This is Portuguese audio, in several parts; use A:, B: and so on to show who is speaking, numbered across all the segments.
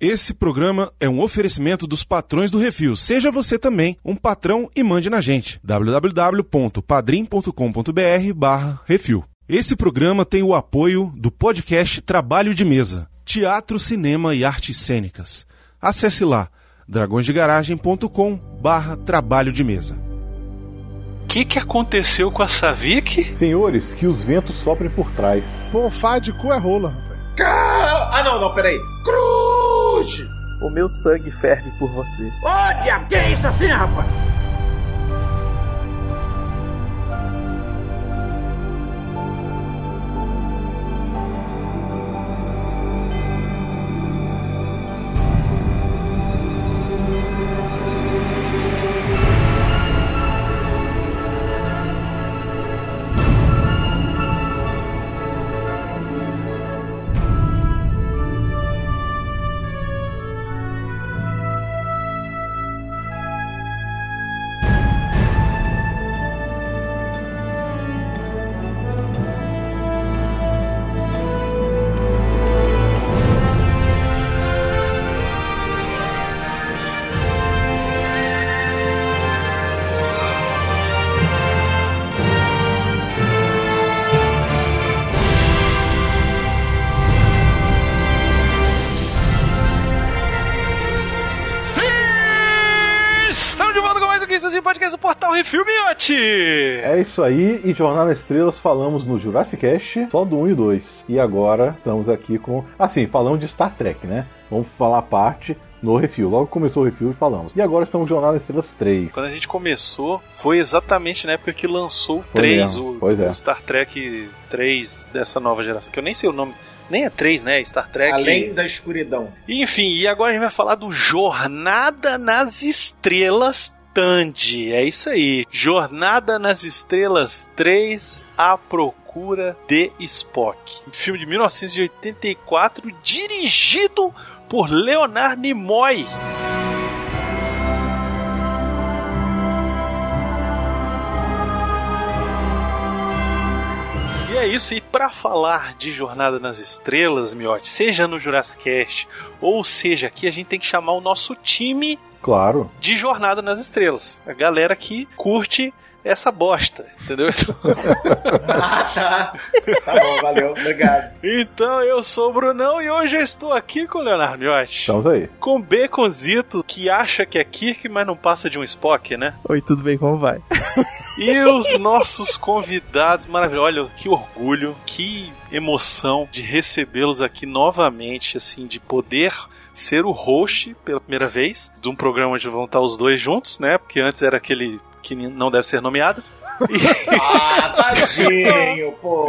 A: Esse programa é um oferecimento dos patrões do Refil. Seja você também um patrão e mande na gente. www.padrim.com.br barra Refil. Esse programa tem o apoio do podcast Trabalho de Mesa, Teatro, Cinema e Artes Cênicas. Acesse lá dragõesdegaragem.com barra Trabalho de Mesa.
B: O que, que aconteceu com a Savik?
C: Senhores, que os ventos soprem por trás.
D: Bonfá de cu é rola, rapaz.
E: Ah, não, não, peraí. Cruz!
F: O meu sangue ferve por você.
E: Olha, que é isso assim, rapaz?
B: Podcast do Portal Refil Miote!
C: É isso aí, e Jornada nas Estrelas falamos no Jurassic Cast, só do 1 e 2. E agora estamos aqui com. Assim, falamos de Star Trek, né? Vamos falar a parte no refil. Logo começou o refil e falamos. E agora estamos no Jornada Estrelas 3.
B: Quando a gente começou, foi exatamente na época que lançou o
C: Foi
B: 3,
C: mesmo,
B: o,
C: pois é.
B: o Star Trek 3 dessa nova geração, que eu nem sei o nome. Nem é 3, né? Star Trek.
E: Além da escuridão.
B: Enfim, e agora a gente vai falar do Jornada nas Estrelas Tandy. É isso aí. Jornada nas Estrelas 3, A Procura de Spock. Um filme de 1984, dirigido por Leonard Nimoy. E é isso, e para falar de Jornada nas Estrelas, Miotti, seja no Jurassic ou seja aqui, a gente tem que chamar o nosso time
C: Claro.
B: de Jornada nas Estrelas. A galera que curte essa bosta, entendeu?
E: Ah, tá. Tá bom, valeu, obrigado.
B: então eu sou o Brunão e hoje eu estou aqui com o Leonardo Miotti.
C: Estamos aí.
B: Com o Baconzito, que acha que é Kirk, mas não passa de um Spock, né?
F: Oi, tudo bem? Como vai?
B: E os nossos convidados maravilhosos. Olha, que orgulho, que emoção de recebê-los aqui novamente, assim, de poder ser o host pela primeira vez de um programa onde vão estar os dois juntos, né? Porque antes era aquele que não deve ser nomeado.
E: Ah, tadinho, pô.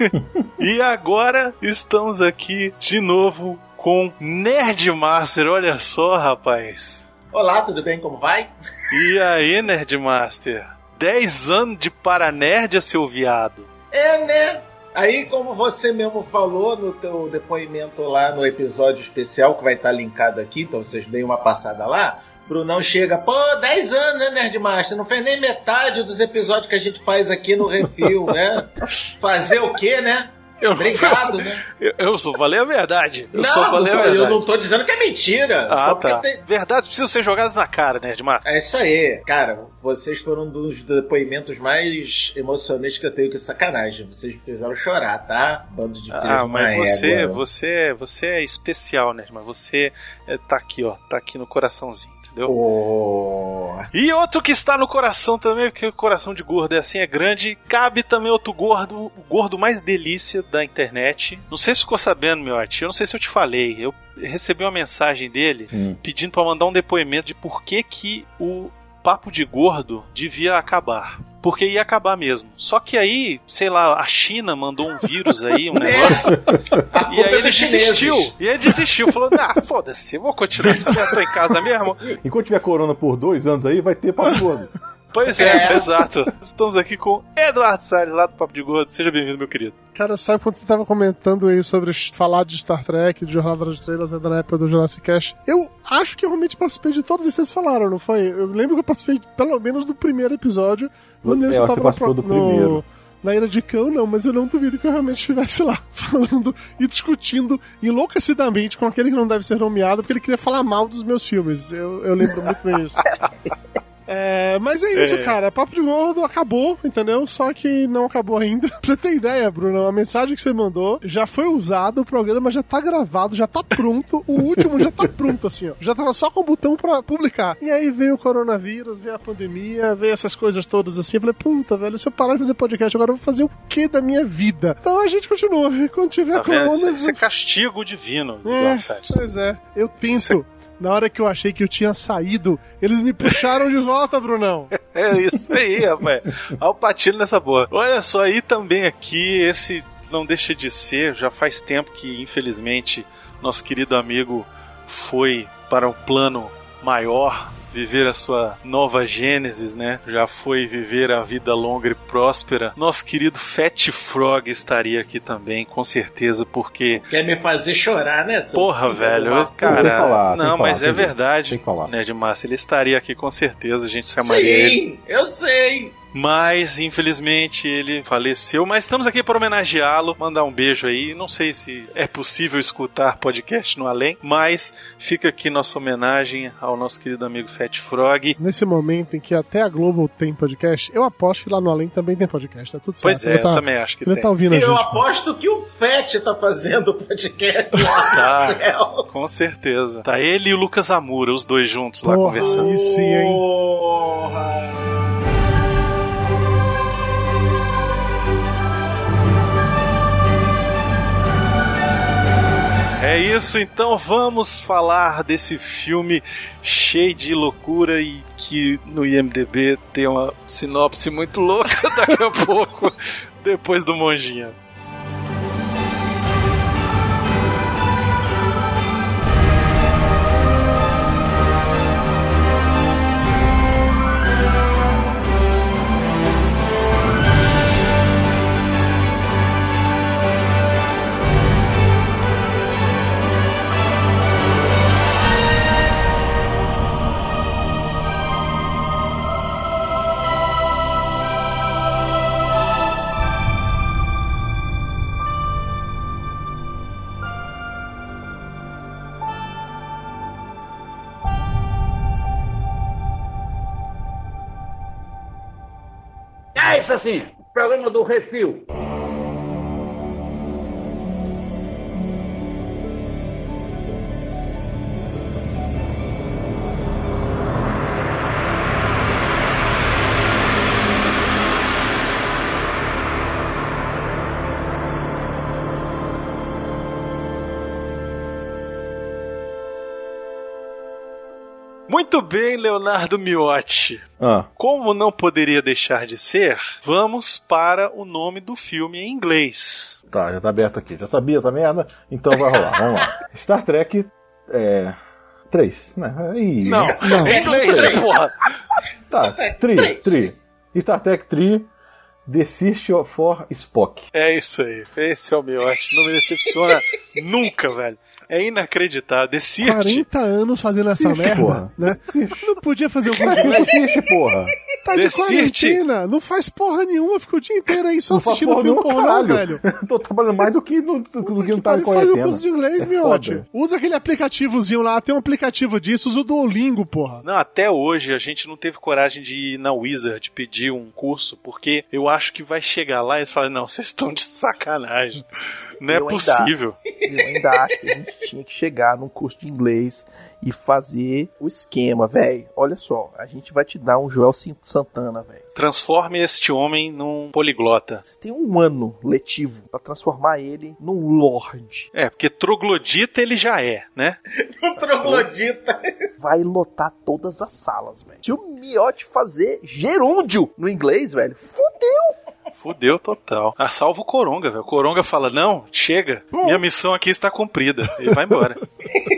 B: E agora estamos aqui de novo com Nerdmaster. Olha só, rapaz.
E: Olá, tudo bem? Como vai?
B: E aí, Nerdmaster? 10 anos de Paranerd, seu viado.
E: É, né? Aí, como você mesmo falou no teu depoimento lá no episódio especial, que vai estar linkado aqui, então vocês deem uma passada lá, Brunão chega, pô, 10 anos, né, Nerdmaster? Não fez nem metade dos episódios que a gente faz aqui no Refil, né? Fazer o quê, né?
B: Eu,
E: Obrigado, né?
B: Eu, eu só falei a verdade. Eu
E: não,
B: só falei a verdade.
E: eu não tô dizendo que é mentira.
B: Ah,
E: só
B: tá.
E: tem...
B: Verdades precisam ser jogadas na cara, Nerdmaster.
E: É isso aí, cara. Vocês foram um dos depoimentos mais emocionantes que eu tenho que sacanagem. Vocês fizeram chorar, tá? Bando de filhos
B: Ah, mas você,
E: égua.
B: você, você é especial, Nerdmaster. Você é, tá aqui, ó. Tá aqui no coraçãozinho, entendeu?
E: Pô.
B: E outro que está no coração também, porque o coração de gordo é assim, é grande. Cabe também outro gordo, o gordo mais delícia da internet. Não sei se ficou sabendo, meu arte. Eu não sei se eu te falei. Eu recebi uma mensagem dele
C: Hum.
B: pedindo para mandar um depoimento de por que, que o papo de gordo devia acabar. Porque ia acabar mesmo. Só que aí, sei lá, a China mandou um vírus aí, um negócio.
E: A
B: E aí
E: é
B: ele desistiu. E ele desistiu. Falou, ah, foda-se, eu vou continuar essa em casa mesmo.
C: Enquanto tiver corona por dois anos aí, vai ter papo gordo.
B: Pois é,
E: É.
B: exato. Estamos aqui com Eduardo Salles, lá do Papo de Gordo. Seja bem-vindo, meu querido.
D: Cara, sabe quando você tava comentando aí sobre falar de Star Trek, de Jornada das Estrelas, né, na época do Jurassic Cast? Eu acho que eu realmente participei de todos que vocês falaram, não foi? Eu lembro que eu participei pelo menos do primeiro episódio. Não lembro
C: É,
D: se eu
C: você
D: tava no,
C: do
D: no-
C: primeiro.
D: Na Ira de Cão, não, mas eu não duvido que eu realmente estivesse lá falando e discutindo enlouquecidamente com aquele que não deve ser nomeado, porque ele queria falar mal dos meus filmes. Eu, eu lembro muito bem isso. É, mas é isso,
B: É.
D: cara. Papo de gordo acabou, entendeu? Só que não acabou ainda. Pra você ter ideia, Bruno, a mensagem que você mandou já foi usada, o programa já tá gravado, já tá pronto. O último já tá pronto, assim, ó. Já tava só com o botão pra publicar. E aí veio o coronavírus, veio a pandemia, veio essas coisas todas assim. Eu falei, puta, velho, se eu parar de fazer podcast agora, eu vou fazer o que da minha vida? Então a gente continua. Quando tiver
B: Tá
D: corona.
B: Isso,
D: vou-
B: é castigo divino,
D: é, pois é. Eu tento. Na hora que eu achei que eu tinha saído, eles me puxaram de volta, Brunão.
B: É isso aí, rapaz. Olha o patilho nessa boa. Olha só, aí também aqui, esse não deixa de ser, já faz tempo que, infelizmente, nosso querido amigo foi para um plano maior, viver a sua nova gênesis, né? Já foi viver a vida longa e próspera. Nosso querido Fat Frog estaria aqui também, com certeza, porque
E: Quer me fazer chorar, né? seu
B: Porra, velho, eu- cara,
C: falar,
B: não, mas
C: falar,
B: é
C: tem que-
B: verdade,
C: tem que falar.
B: Nerd Massa, ele estaria aqui com certeza, a gente chamaria ele.
E: Sim, eu sei.
B: Mas, infelizmente, ele faleceu. Mas estamos aqui para homenageá-lo, mandar um beijo aí. Não sei se é possível escutar podcast no além, mas fica aqui nossa homenagem ao nosso querido amigo Fat Frog.
D: Nesse momento em que até a Globo tem podcast, eu aposto que lá no Além também tem podcast. Tá tudo certo.
B: Pois é,
D: Ele
B: eu
D: tá,
B: também acho que tem.
D: tá ouvindo a
E: E eu
D: gente.
E: aposto que o Fett tá fazendo o podcast lá
B: Tá. Com certeza. Tá ele e o Lucas Amura, os dois juntos lá
D: Porra.
B: conversando.
D: Aí sim, hein?
B: É isso, então vamos falar desse filme cheio de loucura e que no IMDB tem uma sinopse muito louca daqui a pouco, depois do Monjinha.
G: Isso assim, programa do Refil.
B: Muito bem, Leonardo Miotti.
C: Ah,
B: Como não poderia deixar de ser, vamos para o nome do filme em inglês.
C: tá, já tá aberto aqui. Já sabia essa merda? Então vai rolar. Vamos lá. Star Trek é. 3, né? Ih,
B: Não,
D: Não.
B: em inglês, porra?
C: Tá, tri, tri. Star Trek Tri, Search for Spock.
B: É isso aí. Esse é o Miotti. Não me decepciona nunca, velho. É inacreditável. Decide.
D: 40 anos fazendo essa
C: Ixi,
D: merda,
C: porra.
D: né?
C: Ixi.
D: Não podia fazer alguma
C: Mas
D: coisa.
C: que Search, porra?
D: Tá de quarentena, não faz porra nenhuma, fica o dia inteiro aí só
C: Não
D: assistindo
C: porra
D: filme pornô,
C: caralho.
D: velho.
C: Tô trabalhando mais do que, no, do, do que não tá em
D: faz o
C: quarentena.
D: curso de inglês,
C: É
D: miote.
C: foda.
D: Usa aquele aplicativozinho lá, tem um aplicativo disso, usa o Duolingo, porra.
B: Não, até hoje a gente não teve coragem de ir na Wizard pedir um curso, porque eu acho que vai chegar lá e eles falam, não, vocês estão de sacanagem. Não é
F: Eu ainda-
B: possível.
F: Eu ainda acho que a gente tinha que chegar num curso de inglês e fazer o esquema, velho. Olha só, a gente vai te dar um Joel Santana, velho.
B: Transforme este homem num poliglota.
F: Você tem um ano letivo pra transformar ele num Lorde.
B: É, porque troglodita ele já é, né?
E: O troglodita.
F: Vai lotar todas as salas, velho. Se o Miotti fazer gerúndio no inglês, velho, fudeu.
B: Fudeu total. Ah, salva o Coronga, velho. O Coronga fala: Não, chega, minha missão aqui está cumprida. E vai embora.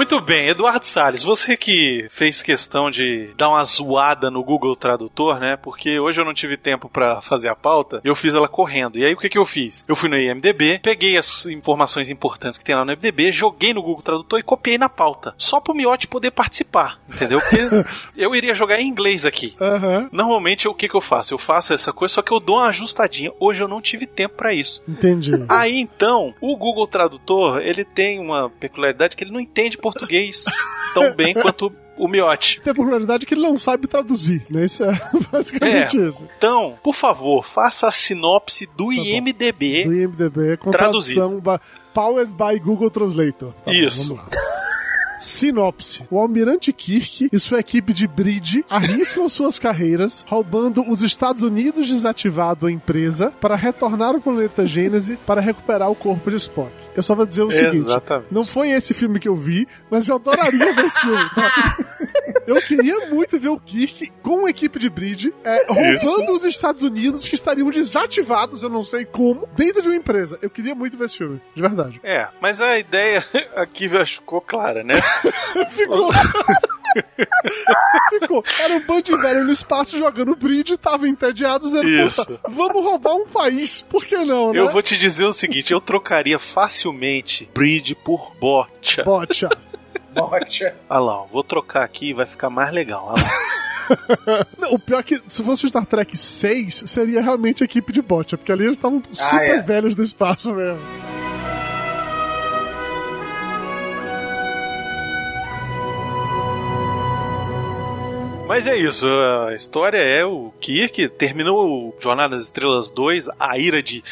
B: Muito bem, Eduardo Salles, você que fez questão de dar uma zoada no Google Tradutor, né? Porque hoje eu não tive tempo pra fazer a pauta, eu fiz ela correndo. E aí o que que eu fiz? Eu fui no IMDB, peguei as informações importantes que tem lá no IMDB, joguei no Google Tradutor e copiei na pauta. Só pro Miotti poder participar, entendeu? Porque eu iria jogar em inglês aqui.
D: Aham,
B: Normalmente o que que eu faço? Eu faço essa coisa, só que eu dou uma ajustadinha. Hoje eu não tive tempo pra isso.
D: entendi.
B: Aí então, o Google Tradutor, ele tem uma peculiaridade que ele não entende português tão bem quanto o Miotti.
D: Tem a popularidade que ele não sabe traduzir, né? Isso é basicamente isso.
B: Então, por favor, faça a sinopse do IMDB.
D: Do IMDB com
B: Traduzido.
D: tradução ba- Powered by Google Translator. Tá bom,
B: Isso.
D: lá. Sinopse. O almirante Kirk e sua equipe de bridge arriscam suas carreiras, roubando os Estados Unidos desativado a empresa para retornar ao planeta Gênese para recuperar o corpo de Spock. Eu só vou dizer o seguinte:
B: Exatamente.
D: não foi esse filme que eu vi, mas eu adoraria ver esse filme. tá? Eu queria muito ver o Kirk com a equipe de bridge é, roubando os Estados Unidos que estariam desativados, eu não sei como, dentro de uma empresa. Eu queria muito ver esse filme, de verdade.
B: É, mas a ideia aqui ficou clara, né?
D: Ficou. Ficou. Era um bando de velho no espaço jogando bridge, tava entediado, dizendo, puta, vamos roubar um país, por que não, né?
B: Eu vou te dizer o seguinte, eu trocaria facilmente Bridge por Botcha.
D: Bocha.
E: Bote.
B: Olha lá, ó, vou trocar aqui e vai ficar mais legal. Olha lá.
D: Não, o pior é que se fosse o Star Trek 6, seria realmente a equipe de Bocha, porque ali eles estavam super
E: é.
D: velhos do espaço mesmo.
B: Mas é isso, a história é o Kirk terminou o Jornada das Estrelas 2, a ira de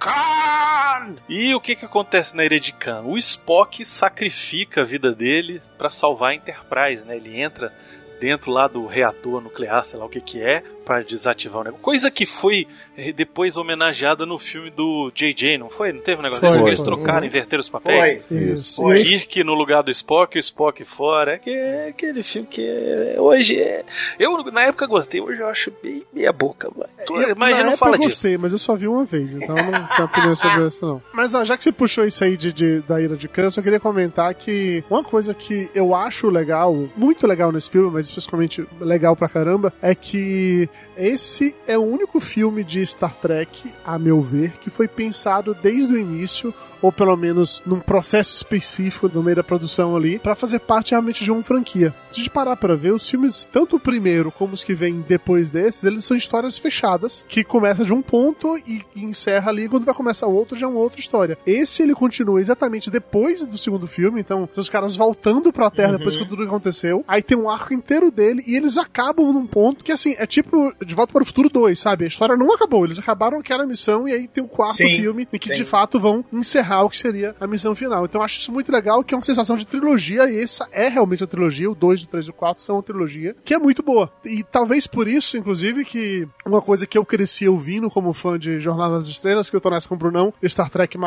B: Khan! E o que que acontece na Ilha de Khan? O Spock sacrifica a vida dele pra salvar a Enterprise, né? Ele entra dentro lá do reator nuclear, sei lá o que que é, pra desativar o negócio. Coisa que foi eh, depois homenageada no filme do JJ, não foi? Não teve um negócio
D: Foi,
B: desse? Que eles
D: foi.
B: trocaram, inverteram os papéis?
E: Foi.
D: Isso.
B: O Kirk no lugar do Spock, o Spock fora. É que- é aquele filme que é- hoje é. Eu na época gostei, hoje eu acho bem meia boca. Mas,
D: Eu,
B: mas já não fala
D: eu
B: disso.
D: gostei, mas eu só vi uma vez, então eu não tenho opinião sobre isso, não. Mas ó, já que você puxou isso aí de, de- da Ira de Khan, eu só queria comentar que uma coisa que eu acho legal, muito legal nesse filme, mas especialmente legal pra caramba, é que esse é o único filme de Star Trek, a meu ver, que foi pensado desde o início ou pelo menos num processo específico no meio da produção ali, pra fazer parte realmente de uma franquia. Se a gente parar pra ver, os filmes, tanto o primeiro como os que vêm depois desses, eles são histórias fechadas, que começa de um ponto e, e encerra ali, quando vai começar o outro já é uma outra história. Esse ele continua exatamente depois do segundo filme, então são os caras voltando pra Terra depois que tudo aconteceu, aí tem um arco inteiro dele e eles acabam num ponto que assim, é tipo De Volta para o Futuro 2, sabe? A história não acabou, eles acabaram aquela missão e aí tem o quarto
E: Sim,
D: filme em que
E: sim.
D: de fato vão encerrar o que seria a missão final. Então eu acho isso muito legal, que é uma sensação de trilogia, e essa é realmente a trilogia, o 2, o 3 e o 4 são uma trilogia, que é muito boa. E talvez por isso, inclusive, que uma coisa que eu cresci ouvindo como fã de Jornada das Estrelas, que eu tô nessa com o Brunão, Star Trek My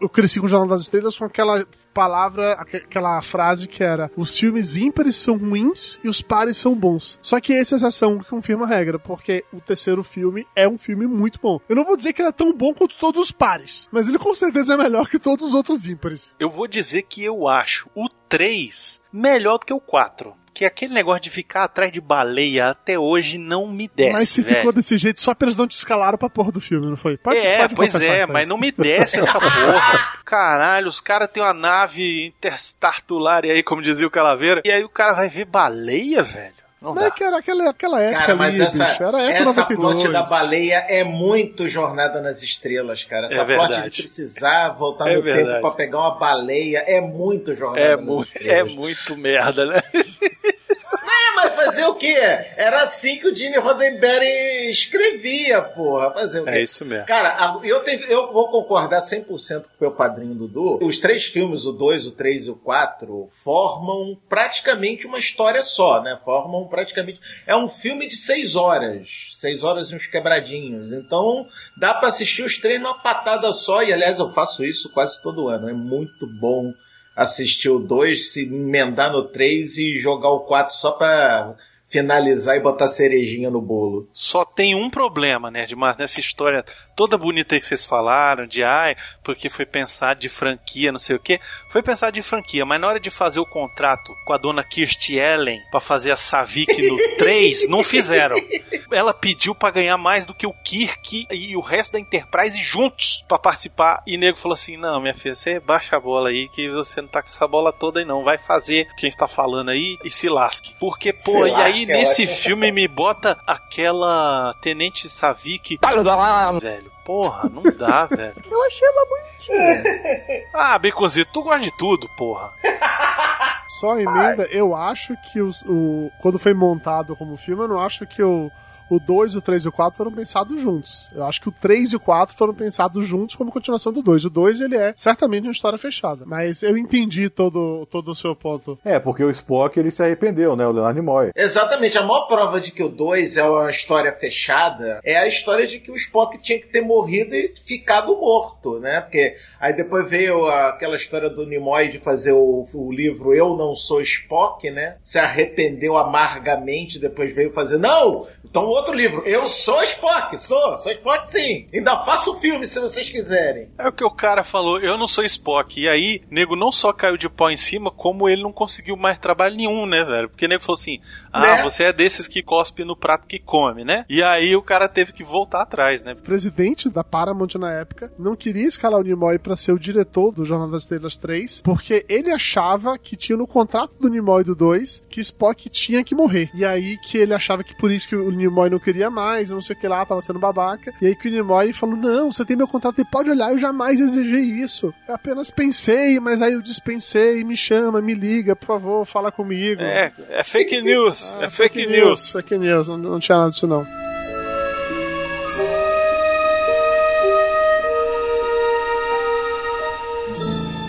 D: eu cresci com Jornada das Estrelas com aquela palavra, aque- aquela frase que era os filmes ímpares são ruins e os pares são bons. Só que essa é a exceção que confirma a regra, porque o terceiro filme é um filme muito bom. Eu não vou dizer que ele é tão bom quanto todos os pares, mas ele com certeza é melhor que todos os outros ímpares.
B: Eu vou dizer que eu acho o 3 melhor do que o 4. Que aquele negócio de ficar atrás de baleia até hoje não me desce.
D: mas se
B: velho.
D: ficou desse jeito só eles não te escalaram pra porra do filme, não foi? Pode,
B: é,
D: pode
B: pois é, mas não me desce essa porra. Caralho, os caras têm uma nave interstartular aí, como dizia o Calaveira, e aí o cara vai ver baleia, velho? Não
D: Mas
B: dá.
D: é que era aquela, aquela época
E: Cara, mas
D: ali,
E: essa,
D: bicho. Era a época
E: essa
D: 92.
E: plot da baleia é muito Jornada nas Estrelas, cara. Essa
B: É
E: plot
B: verdade.
E: de precisar voltar
B: É
E: no
B: verdade.
E: tempo pra pegar uma baleia é muito Jornada
B: É,
E: nas
B: mu é
E: Estrelas.
B: muito merda, né?
E: É, mas fazer o quê? Era assim que o Gene Roddenberry escrevia, porra. Fazer o quê?
B: É isso mesmo.
E: Cara, eu, tenho, eu vou concordar 100% com o meu padrinho Dudu. Os três filmes, o 2, o 3 e o 4, formam praticamente uma história só, né? Formam praticamente. É um filme de seis horas. Seis horas e uns quebradinhos. Então, dá pra assistir os três numa patada só. E, aliás, eu faço isso quase todo ano. É muito bom assistir o 2, se emendar no 3 e jogar o 4 só pra finalizar e botar cerejinha no bolo.
B: Só tem um problema, né, demais nessa história toda bonita que vocês falaram, de ai, porque foi pensar de franquia, não sei o que. Foi pensar de franquia, mas na hora de fazer o contrato com a dona Kirstie Ellen para fazer a Savik no 3, não fizeram. Ela pediu para ganhar mais do que o Kirk e o resto da Enterprise juntos para participar. E o nego falou assim: Não, minha filha, você baixa a bola aí, que você não tá com essa bola toda aí, não. Vai fazer quem está falando aí e se lasque. Porque, pô,
E: Se
B: e aí nesse filme me bota aquela Tenente Savik. Velho, porra, não dá, velho.
F: Eu achei ela bonitinha.
B: Ah, Beconzito, tu gosta de tudo, porra.
D: Só emenda, eu acho que os, o, quando foi montado como filme, eu não acho que o, o 2, o 3 e o 4 foram pensados juntos. Eu acho que o 3 e o 4 foram pensados juntos como continuação do 2. O 2, ele é certamente uma história fechada. Mas eu entendi todo, todo o seu ponto.
C: É, porque o Spock ele se arrependeu, né? O Leonard Nimoy.
E: Exatamente, a maior prova de que o 2 é uma história fechada é a história de que o Spock tinha que ter morrido e ficado morto, né? Porque aí depois veio aquela história do Nimoy de fazer o, o livro Eu Não Sou Spock, né? Se arrependeu amargamente, depois veio fazer, não! Então outro livro, Eu Sou Spock, sou, sou Spock sim! Ainda faço o filme se vocês quiserem.
B: É o que o cara falou, eu não sou Spock. E aí, nego não só caiu de pau em cima, como ele não conseguiu mais trabalho nenhum, né, velho? Porque o nego falou assim: ah,
E: Né?
B: você é desses que cospe no prato que come, né? E aí o cara teve que voltar atrás, né?
D: O presidente da Paramount na época não queria escalar o Nimoy pra ser o diretor do Jornal das Estrelas 3, porque ele achava que tinha no contrato do Nimoy do 2 que Spock tinha que morrer. E aí que ele achava que por isso que o Nimoy não queria mais, não sei o que lá, tava sendo babaca. E aí que o Nimoy falou: Não, você tem meu contrato e pode olhar, eu jamais exigei isso. Eu apenas pensei, mas aí eu dispensei, me chama, me liga, por favor, fala comigo.
B: É, é fake news,
D: Ah,
B: é fake, news.
D: Fake news, não, não tinha nada disso não.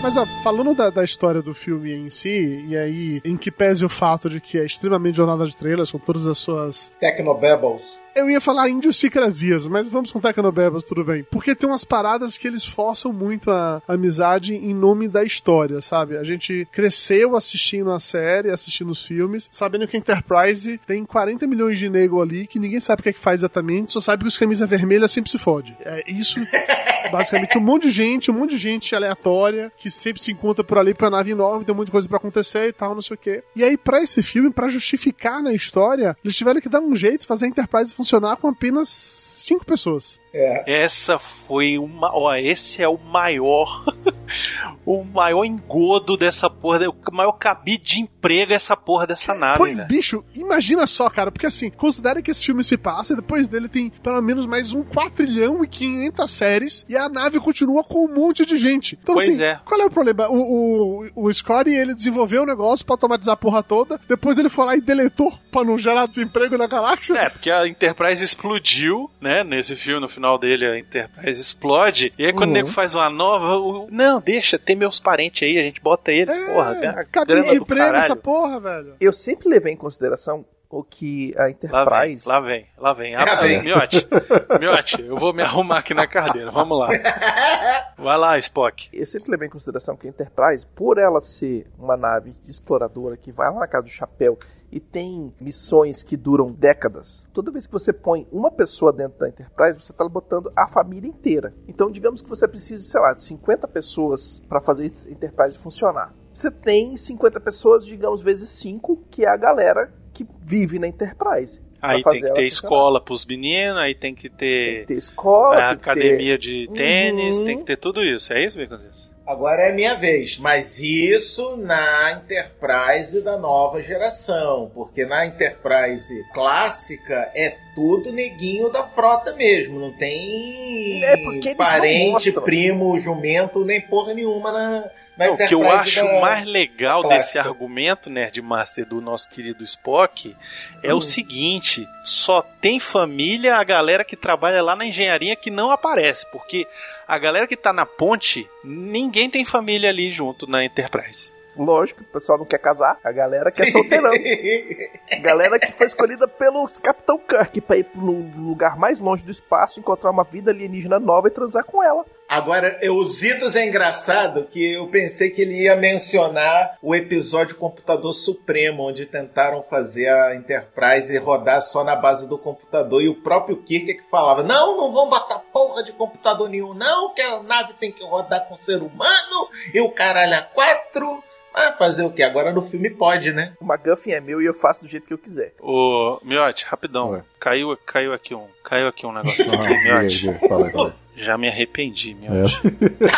D: Mas ó, falando da, da história do filme em si, e aí, em que pese o fato de que é extremamente jornada de estrelas, com todas as suas
E: Tecnobabbles.
D: Eu ia falar idiosincrasias, mas vamos com Tecnobebas, tudo bem. Porque tem umas paradas que eles forçam muito a amizade em nome da história, sabe? A gente cresceu assistindo a série, assistindo os filmes, sabendo que a Enterprise tem 40 milhões de nego ali, que ninguém sabe o que é que faz exatamente, só sabe que os camisa vermelha sempre se fode. É isso. Basicamente, um monte de gente, um monte de gente aleatória que sempre se encontra por ali pra nave enorme, tem de coisa pra acontecer e tal, não sei o quê. E aí, pra esse filme, pra justificar na história, eles tiveram que dar um jeito fazer a Enterprise funcionar com apenas cinco pessoas.
B: Essa foi uma. Ó, esse é o maior. o maior engodo dessa porra. O maior cabide de emprego é essa porra dessa nave,
D: Pô,
B: velho.
D: bicho, imagina só, cara, porque assim, considera que esse filme se passa e depois dele tem pelo menos mais um 4 trilhão e 500 séries e a nave continua com um monte de gente. Então,
B: Pois
D: assim,
B: é.
D: qual é o problema? O, o, o Scotty, ele desenvolveu o negócio pra automatizar a porra toda, depois ele foi lá e deletou pra não gerar desemprego na galáxia.
B: É, porque a Enterprise explodiu, né? Nesse filme, no final dele, a Enterprise explode. E aí, quando
D: Uhum.
B: o nego faz uma nova. o- Não, deixa, tem meus parentes aí, a gente bota eles, porra.
D: É,
B: a
D: cabide
B: grana
D: de
B: do
D: emprego essa porra, velho.
F: Eu sempre levei em consideração o que a
B: Lá vem,
F: Enterprise.
B: lá vem, lá vem.
E: Lá
B: Ah,
E: vem.
B: Miote, Miote, eu vou me arrumar aqui na cadeira, vamos lá. Vai lá, Spock.
F: Eu sempre levei em consideração que a Enterprise, por ela ser uma nave exploradora que vai lá na casa do chapéu e tem missões que duram décadas, toda vez que você põe uma pessoa dentro da Enterprise, você está botando a família inteira. Então, digamos que você precisa, sei lá, de 50 pessoas para fazer a Enterprise funcionar. Você tem 50 pessoas, digamos, vezes 5, que é a galera que vive na Enterprise.
B: Aí tem que ter escola pros meninos, aí tem que
F: Tem
B: ter,
F: que ter escola,
B: a
F: tem que ter-
B: academia de tênis,
F: Uhum.
B: tem que ter tudo isso. É isso, Beconzitos?
E: Agora é minha vez, mas isso na Enterprise da nova geração, porque na Enterprise clássica é tudo neguinho da frota mesmo, não tem
F: É, porque eles não
E: parente, primo, jumento, nem porra nenhuma na, na
B: O que eu
E: Enterprise
B: acho
E: da-
B: mais legal
E: da
B: desse argumento, Nerdmaster, do nosso querido Spock, é
E: Hum.
B: o seguinte: só tem família a galera que trabalha lá na engenharia que não aparece, porque a galera que tá na ponte, ninguém tem família ali junto na Enterprise.
F: Lógico, o pessoal não quer casar, a galera quer solteirão. a galera que foi escolhida pelo Capitão Kirk pra ir no lugar mais longe do espaço, encontrar uma vida alienígena nova e transar com ela.
E: Agora, os Itos é engraçado que eu pensei que ele ia mencionar o episódio Computador Supremo, onde tentaram fazer a Enterprise rodar só na base do computador e o próprio Kirk é que falava: Não, não vão botar porra de computador nenhum, não, que a nave tem que rodar com ser humano e o caralho a quatro. Ah, fazer o que? Agora no filme pode, né?
F: O McGuffin é meu e eu faço do jeito que eu quiser.
B: Ô, Miote, rapidão.
C: Ué.
B: Caiu, caiu aqui um, caiu aqui um negocinho aqui,
C: Ah,
B: Miote.
C: fala.
B: Já me arrependi, Miote.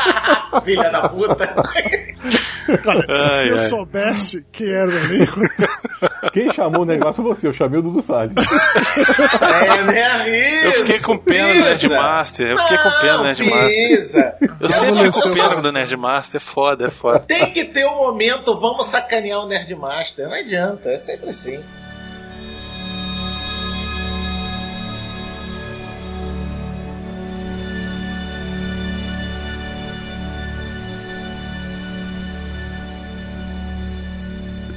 E: Filha da puta.
D: Cara,
B: Ai,
D: se eu
B: ai.
D: soubesse quem era o elenco,
C: Quem chamou o negócio foi você, eu chamei o Dudu Salles.
E: É, né?
B: Eu fiquei com pena do Nerdmaster. Eu fiquei com pena do Nerdmaster. Eu sempre fico com pena do Nerdmaster. É foda, é foda.
E: Tem que ter um momento, vamos sacanear o Nerdmaster. Não adianta, é sempre assim.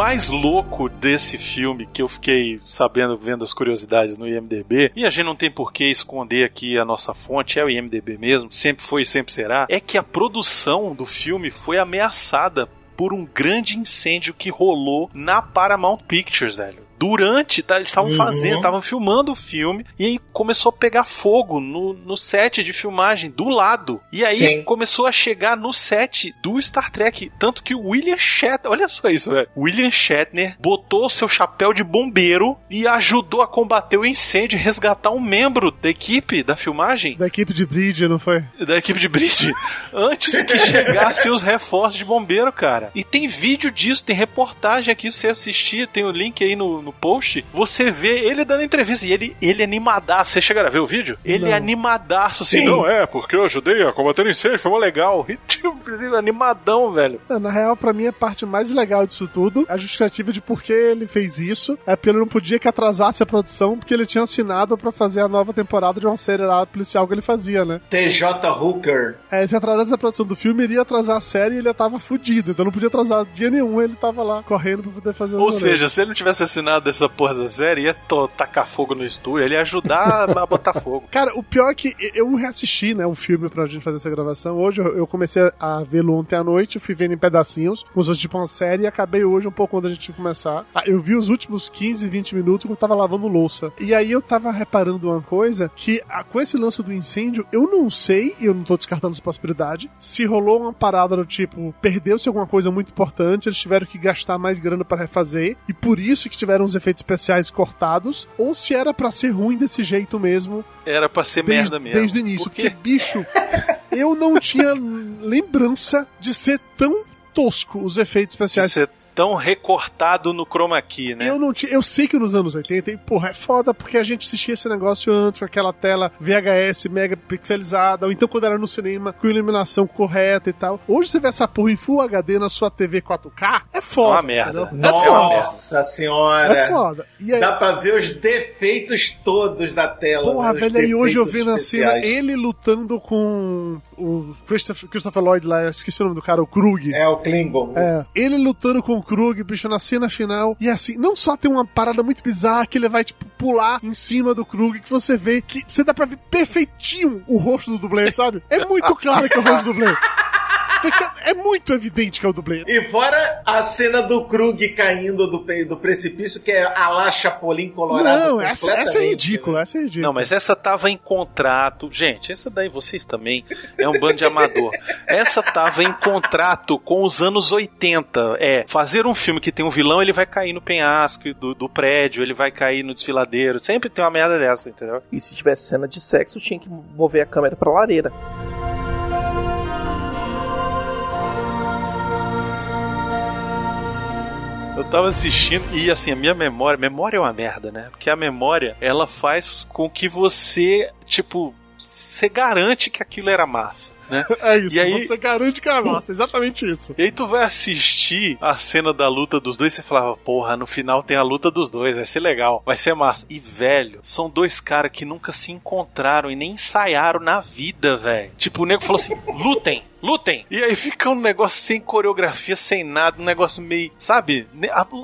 B: mais louco desse filme que eu fiquei sabendo vendo as curiosidades no IMDB, e a gente não tem por que esconder aqui a nossa fonte, é o IMDB mesmo, sempre foi e sempre será, é que a produção do filme foi ameaçada por um grande incêndio que rolou na Paramount Pictures, velho. Durante, tá, eles estavam
E: Uhum.
B: fazendo, estavam filmando o filme e aí começou a pegar fogo no, no set de filmagem do lado. E aí
E: Sim.
B: começou a chegar no set do Star Trek. Tanto que o William Shatner, olha só isso, velho. William Shatner botou seu chapéu de bombeiro e ajudou a combater o incêndio e resgatar um membro da equipe da filmagem,
D: da equipe de Bridge, não foi?
B: da equipe de bridge, antes que chegassem os reforços de bombeiro, cara. E tem vídeo disso, tem reportagem aqui, se você assistir, tem o link aí no, no post, você vê ele dando entrevista e ele, ele é animadaço. Você chegaram a ver o vídeo? Ele é
D: Não.
B: animadaço, assim,
E: Sim.
B: não é, porque eu ajudei a combater o incêndio, foi mó legal. Tipo, animadão, velho.
D: Não, Na real, pra mim, a parte mais legal disso tudo, a justificativa de por que ele fez isso, é porque ele não podia que atrasasse a produção, porque ele tinha assinado pra fazer a nova temporada de uma série lá policial que ele fazia, né?
E: TJ Hooker.
D: É, se atrasasse a produção do filme, iria atrasar a série e ele tava fudido. Então não podia atrasar dia nenhum, ele tava lá correndo pra poder fazer o
B: Ou
D: rolê.
B: seja, se ele não tivesse assinado essa porra da série, ia tacar fogo no estúdio, ele ia ajudar a botar fogo.
D: Cara, o pior é que eu reassisti, né, o filme pra gente fazer essa gravação. Hoje eu comecei a vê-lo ontem à noite, fui vendo em pedacinhos, como se fosse tipo uma série, e acabei hoje um pouco quando a gente começar. Ah, Eu vi os últimos 15, 20 minutos quando eu tava lavando louça. E aí eu tava reparando uma coisa, que ah, com esse lance do incêndio, eu não sei, e eu não tô descartando essa possibilidade, se rolou uma parada do tipo, perdeu-se alguma coisa muito importante, eles tiveram que gastar mais grana pra refazer, e por isso que tiveram os efeitos especiais cortados, ou se era pra ser ruim desse jeito mesmo,
B: Era pra ser
D: desde,
B: merda mesmo.
D: desde o início.
B: Porque
D: Porque, bicho, eu não tinha lembrança de ser tão tosco os efeitos
B: de
D: especiais.
B: ser tão recortado no chroma key, né?
D: Eu não tinha, eu sei que nos anos 80, e, porra, é foda porque a gente assistia esse negócio antes com aquela tela VHS mega pixelizada, ou então quando era no cinema com iluminação correta e tal. Hoje você vê essa porra em Full HD na sua TV 4K, é foda.
B: Uma merda.
D: entendeu? É foda.
E: Nossa senhora.
D: É foda. E aí,
E: Dá pra ver os defeitos todos da tela.
D: Porra,
E: né?
D: Velho, aí hoje eu vi na cena ele lutando com o Christopher, Christopher Lloyd lá, esqueci o nome do cara, o Krug.
E: É o Klingon.
D: É, ele lutando com o Krug, bicho, na cena final. E assim, não só tem uma parada muito bizarra que ele vai, tipo, pular em cima do Krug, que você vê que você dá pra ver perfeitinho o rosto do dublê, sabe? É muito claro que é o rosto do dublê. Fica- é muito evidente que é o dublê.
E: E fora a cena do Krug caindo do, do precipício, que é a lá Chapolin Colorado.
D: Não, essa, essa é
E: completamente,
D: ridícula,
E: né?
D: essa é ridícula.
B: Não, mas essa tava em contrato. Gente, essa daí vocês também é um bando de amador. Essa tava em contrato com os anos 80. É, fazer um filme que tem um vilão, ele vai cair no penhasco do, do prédio, ele vai cair no desfiladeiro. Sempre tem uma merda dessa, entendeu?
F: E se tivesse cena de sexo, tinha que mover a câmera pra lareira.
B: Eu tava assistindo e assim, a minha memória, memória é uma merda, né? Porque a memória, ela faz com que você, tipo, você garante que aquilo era massa. Né?
D: É isso,
B: E aí-
D: você garante que é massa, exatamente isso.
B: E aí tu vai assistir a cena da luta dos dois e você falava, porra, no final tem a luta dos dois, vai ser legal, vai ser massa. E, velho, são dois caras que nunca se encontraram e nem ensaiaram na vida, velho. Tipo, o nego falou assim, lutem, lutem. E aí fica um negócio sem coreografia, sem nada, um negócio meio, sabe?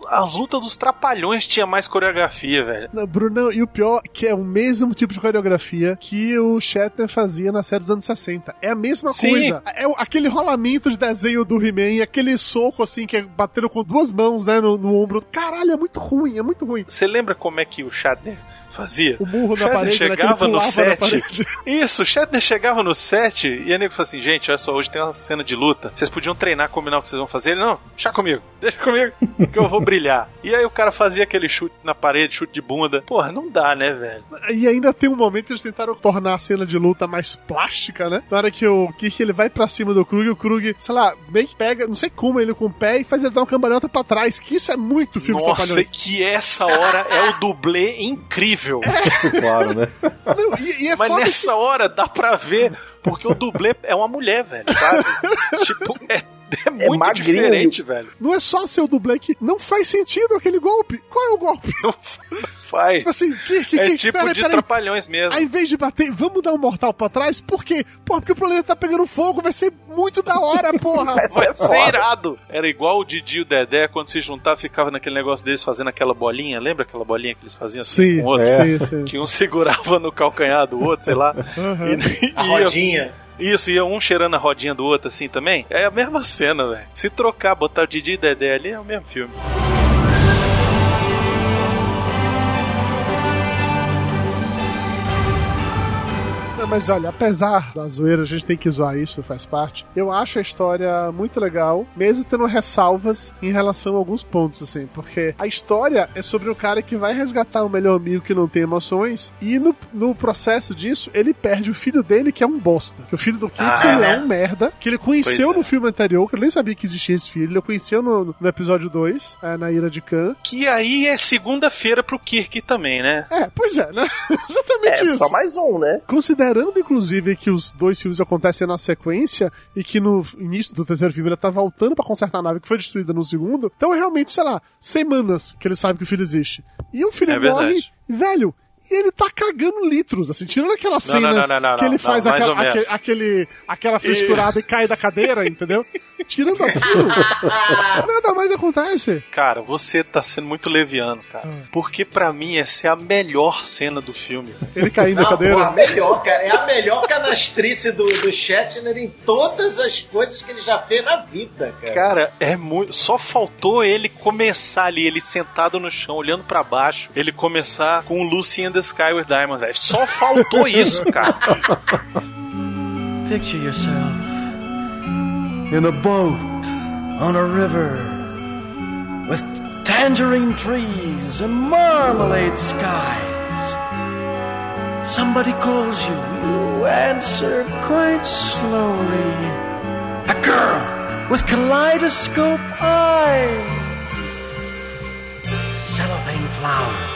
B: As lutas dos trapalhões tinha mais coreografia, velho.
D: Não, Brunão, e o pior é que é o mesmo tipo de coreografia que o Shatner fazia na série dos anos 60. É a mesma
B: Sim.
D: coisa. É aquele rolamento de desenho do He-Man aquele soco assim que é batendo com duas mãos, né, no, no ombro. Caralho, é muito ruim, é muito ruim.
B: Você lembra como é que o Shatner fazia?
D: O murro na parede, né,
B: chegava no set. Isso, o Shatner chegava no set e a nego falou assim: gente, olha só, hoje tem uma cena de luta. Vocês podiam treinar, combinar o que vocês vão fazer? Ele, não, deixa comigo, deixa comigo, que eu vou brilhar. E aí o cara fazia aquele chute na parede, chute de bunda. Porra, não dá, né, velho?
D: E ainda tem um momento que eles tentaram tornar a cena de luta mais plástica, né? Na hora que o Kirk ele vai pra cima do Krug, o Krug, sei lá, meio que pega, não sei como, ele com o pé e faz ele dar uma cambalhota pra trás. Que isso é muito filme de
B: Nossa, que essa hora é o dublê incrível.
C: Claro, né?
D: Não, e, e é
B: Mas
D: foda que-
B: nessa hora dá pra ver, porque o dublê é uma mulher, velho, quase. tipo, é, é muito
F: magrinho.
B: diferente, velho.
D: Não é só ser o dublê que não faz sentido aquele golpe. Qual é o golpe?
B: Faz.
D: Tipo assim, que, que,
B: É
D: que,
B: tipo de
D: peraí.
B: trapalhões mesmo.
D: Ao invés de bater, vamos dar um mortal pra trás? Por quê? Porra, porque o planeta tá pegando fogo, vai ser muito da hora, porra.
F: Vai
B: Vai
F: ser
B: irado. Era igual o Didi e o Dedé, quando se juntava, ficava naquele negócio deles fazendo aquela bolinha. Lembra aquela bolinha que eles faziam assim
D: Sim,
B: com o outro?
D: sim, sim.
B: Que um segurava no calcanhar do outro, sei lá.
D: Aham.
B: E,
E: A
B: e ia-
E: rodinha.
B: Isso, ia um cheirando a rodinha do outro assim também. É a mesma cena, velho. Se trocar, botar o Didi e Dedé ali, é o mesmo filme.
D: Mas olha, apesar da zoeira, a gente tem que zoar isso, faz parte. Eu acho a história muito legal, mesmo tendo ressalvas em relação a alguns pontos, assim, porque a história é sobre um cara que vai resgatar o melhor amigo que não tem emoções, e no, no processo disso, ele perde o filho dele, que é um bosta. Que o filho do Kit
B: Ah,
D: ele
B: né?
D: é um merda, que ele conheceu
B: Pois é.
D: no filme anterior, que eu nem sabia que existia esse filho, ele conheceu no, no episódio 2, é, na Ira de Khan.
B: Que aí é segunda-feira pro Kirk também, né?
D: É, pois é, né? Exatamente
F: É,
D: isso.
F: só mais um, né?
D: Considerando, inclusive, que os dois filmes acontecem na sequência e que no início do terceiro filme ele tá voltando pra consertar a nave que foi destruída no segundo, então é realmente, sei lá, semanas que ele sabe que o filho existe. E o filho
B: É
D: morre,
B: verdade.
D: velho. E ele tá cagando litros, assim, tirando aquela cena
B: não, não, não,
D: que ele
B: não,
D: faz aquela, aquele, aquele- aquela frescurada e cai da cadeira, entendeu? Tirando aquilo, nada mais acontece.
B: Cara, você tá sendo muito leviano, cara. Porque pra mim essa é a melhor cena do filme.
D: Ele caindo da cadeira.
E: pô, a melhor, cara. É a melhor canastrice do, do Shatner em todas as coisas que ele já fez na vida, cara.
B: Cara, é muito. Só faltou ele começar ali, ele sentado no chão, olhando pra baixo, ele começar com Lucy in the Sky with Diamonds. velho. Só faltou isso, cara.
H: Picture yourself in a boat on a river with tangerine trees and marmalade skies. Somebody calls you, you answer quite slowly. A girl with kaleidoscope eyes. Cellophane flowers of yellow.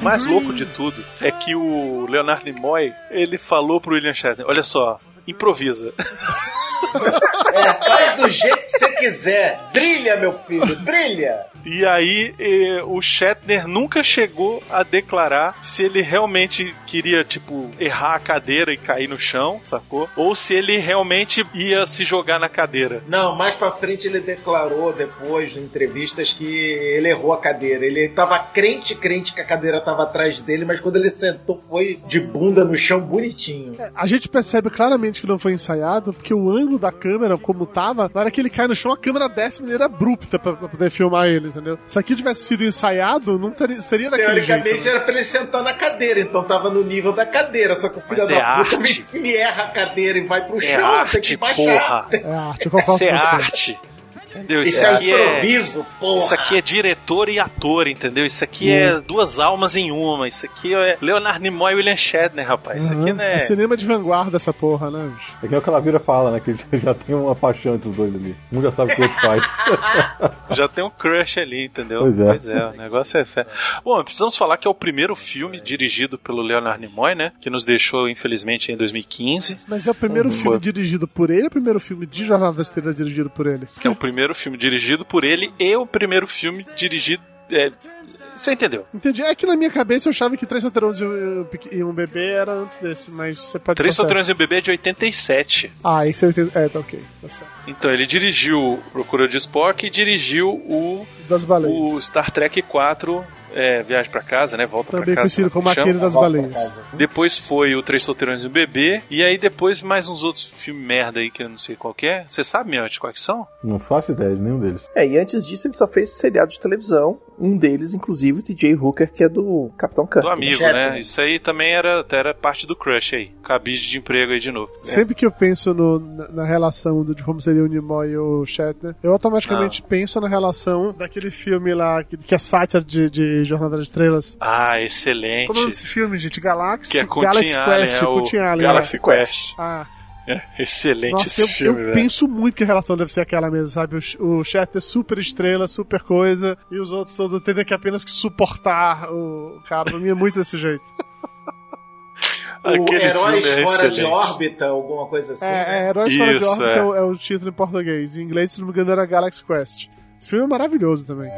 B: O mais louco de tudo é que o Leonardo Nimoy, ele falou pro William Shatner, olha só, improvisa.
E: É, faz do jeito que você quiser. Brilha, meu filho, brilha.
B: E aí eh, o Shatner nunca chegou a declarar se ele realmente queria, tipo, errar a cadeira e cair no chão, sacou? Ou se ele realmente ia se jogar na cadeira.
E: Não, mais pra frente ele declarou depois, em entrevistas, que ele errou a cadeira. Ele tava crente, crente que a cadeira tava atrás dele, mas quando ele sentou foi de bunda no chão bonitinho.
D: A gente percebe claramente que não foi ensaiado, porque o ângulo da câmera, como tava, na hora que ele cai no chão, a câmera desce de maneira abrupta pra, pra poder filmar ele, entendeu? Se aquilo tivesse sido ensaiado, não teria, seria daquele
E: Teoricamente
D: jeito. né?
E: era pra ele sentar na cadeira, então tava no nível da cadeira, só que o filho
B: Mas
E: da
B: é
E: puta me, me erra a cadeira e vai pro
B: É
E: chão, tem
B: arte,
E: que baixar.
B: porra.
D: É arte, eu concordo
B: Essa é arte. Entendeu?
E: Isso
B: Isso,
E: é
B: aqui é.
E: improviso, porra.
B: Isso aqui é diretor e ator, entendeu? Isso aqui é duas almas em uma. Isso aqui é Leonardo Nimoy e William Shatner, rapaz. Isso aqui
D: Uhum.
B: não
D: É
B: é.
D: cinema de vanguarda essa porra, né, bicho?
C: É que nem o Calavira fala, né? Que já tem uma paixão entre os dois ali. Um já sabe o que o outro faz.
B: Já tem um crush ali, entendeu?
C: Pois é.
B: o negócio é fé. Bom, precisamos falar que é o primeiro filme dirigido pelo Leonardo Nimoy, né? Que nos deixou, infelizmente, em 2015.
D: Mas é o primeiro
B: Uhum.
D: filme dirigido por ele ou é o primeiro filme de Jornada da Estrela dirigido por ele?
B: Que é o primeiro filme dirigido por ele e o primeiro filme dirigido. é, Você entendeu?
D: Entendi. É que na minha cabeça eu achava que Três Solteirões e um- Bebê era antes desse, mas você pode
B: Três. Solteirões e um Bebê é de 87.
D: Ah, esse eu entendo. É, tá ok. Tá certo.
B: Então, ele dirigiu Procura de Spock e dirigiu o,
D: Das baleias.
B: o Star Trek 4, é, Viagem pra Casa, né? Volta
D: Também
B: pra casa.
D: conhecido como aquele das baleias.
E: casa.
B: Depois foi o Três Solteirões e um Bebê. E aí depois mais uns outros filmes merda aí que eu não sei qual que é. Você sabe, Miotti, quais são?
C: Não faço ideia de nenhum deles.
F: É, e antes disso ele só fez seriado de televisão, um deles, inclusive, o TJ Hooker, que é do Capitão Kirk.
B: Do amigo,
E: Shatner.
B: né? Isso aí também era, era parte do crush aí. Cabide de emprego aí de novo. É.
D: Sempre que eu penso no- na, na relação do, de como seria o Nimoy e o Shatner, eu automaticamente penso na relação daquele filme lá, que, que é sátira de, de Jornada das Estrelas.
B: Ah, excelente.
D: Como é desse filme, gente? Galaxy,
B: Que é
D: Galaxy
B: Allen,
D: Quest,
B: é o
D: Allen.
B: Galaxy
D: né?
B: Quest.
D: Ah,
B: É, excelente
D: nossa,
B: esse
D: eu,
B: filme,
D: eu
B: velho.
D: penso muito que a relação deve ser aquela mesmo, sabe? O, o Shatner super estrela, super coisa, e os outros todos tendo que apenas que suportar o cara. Pra mim é muito desse jeito.
E: O Heróis
B: é
E: Fora de órbita, alguma coisa assim.
D: É,
E: né?
D: é Heróis Fora de
B: Isso,
D: Órbita
B: é.
D: é. o, é o título em português. Em inglês, se não me engano, era Galaxy Quest. Esse filme é maravilhoso também.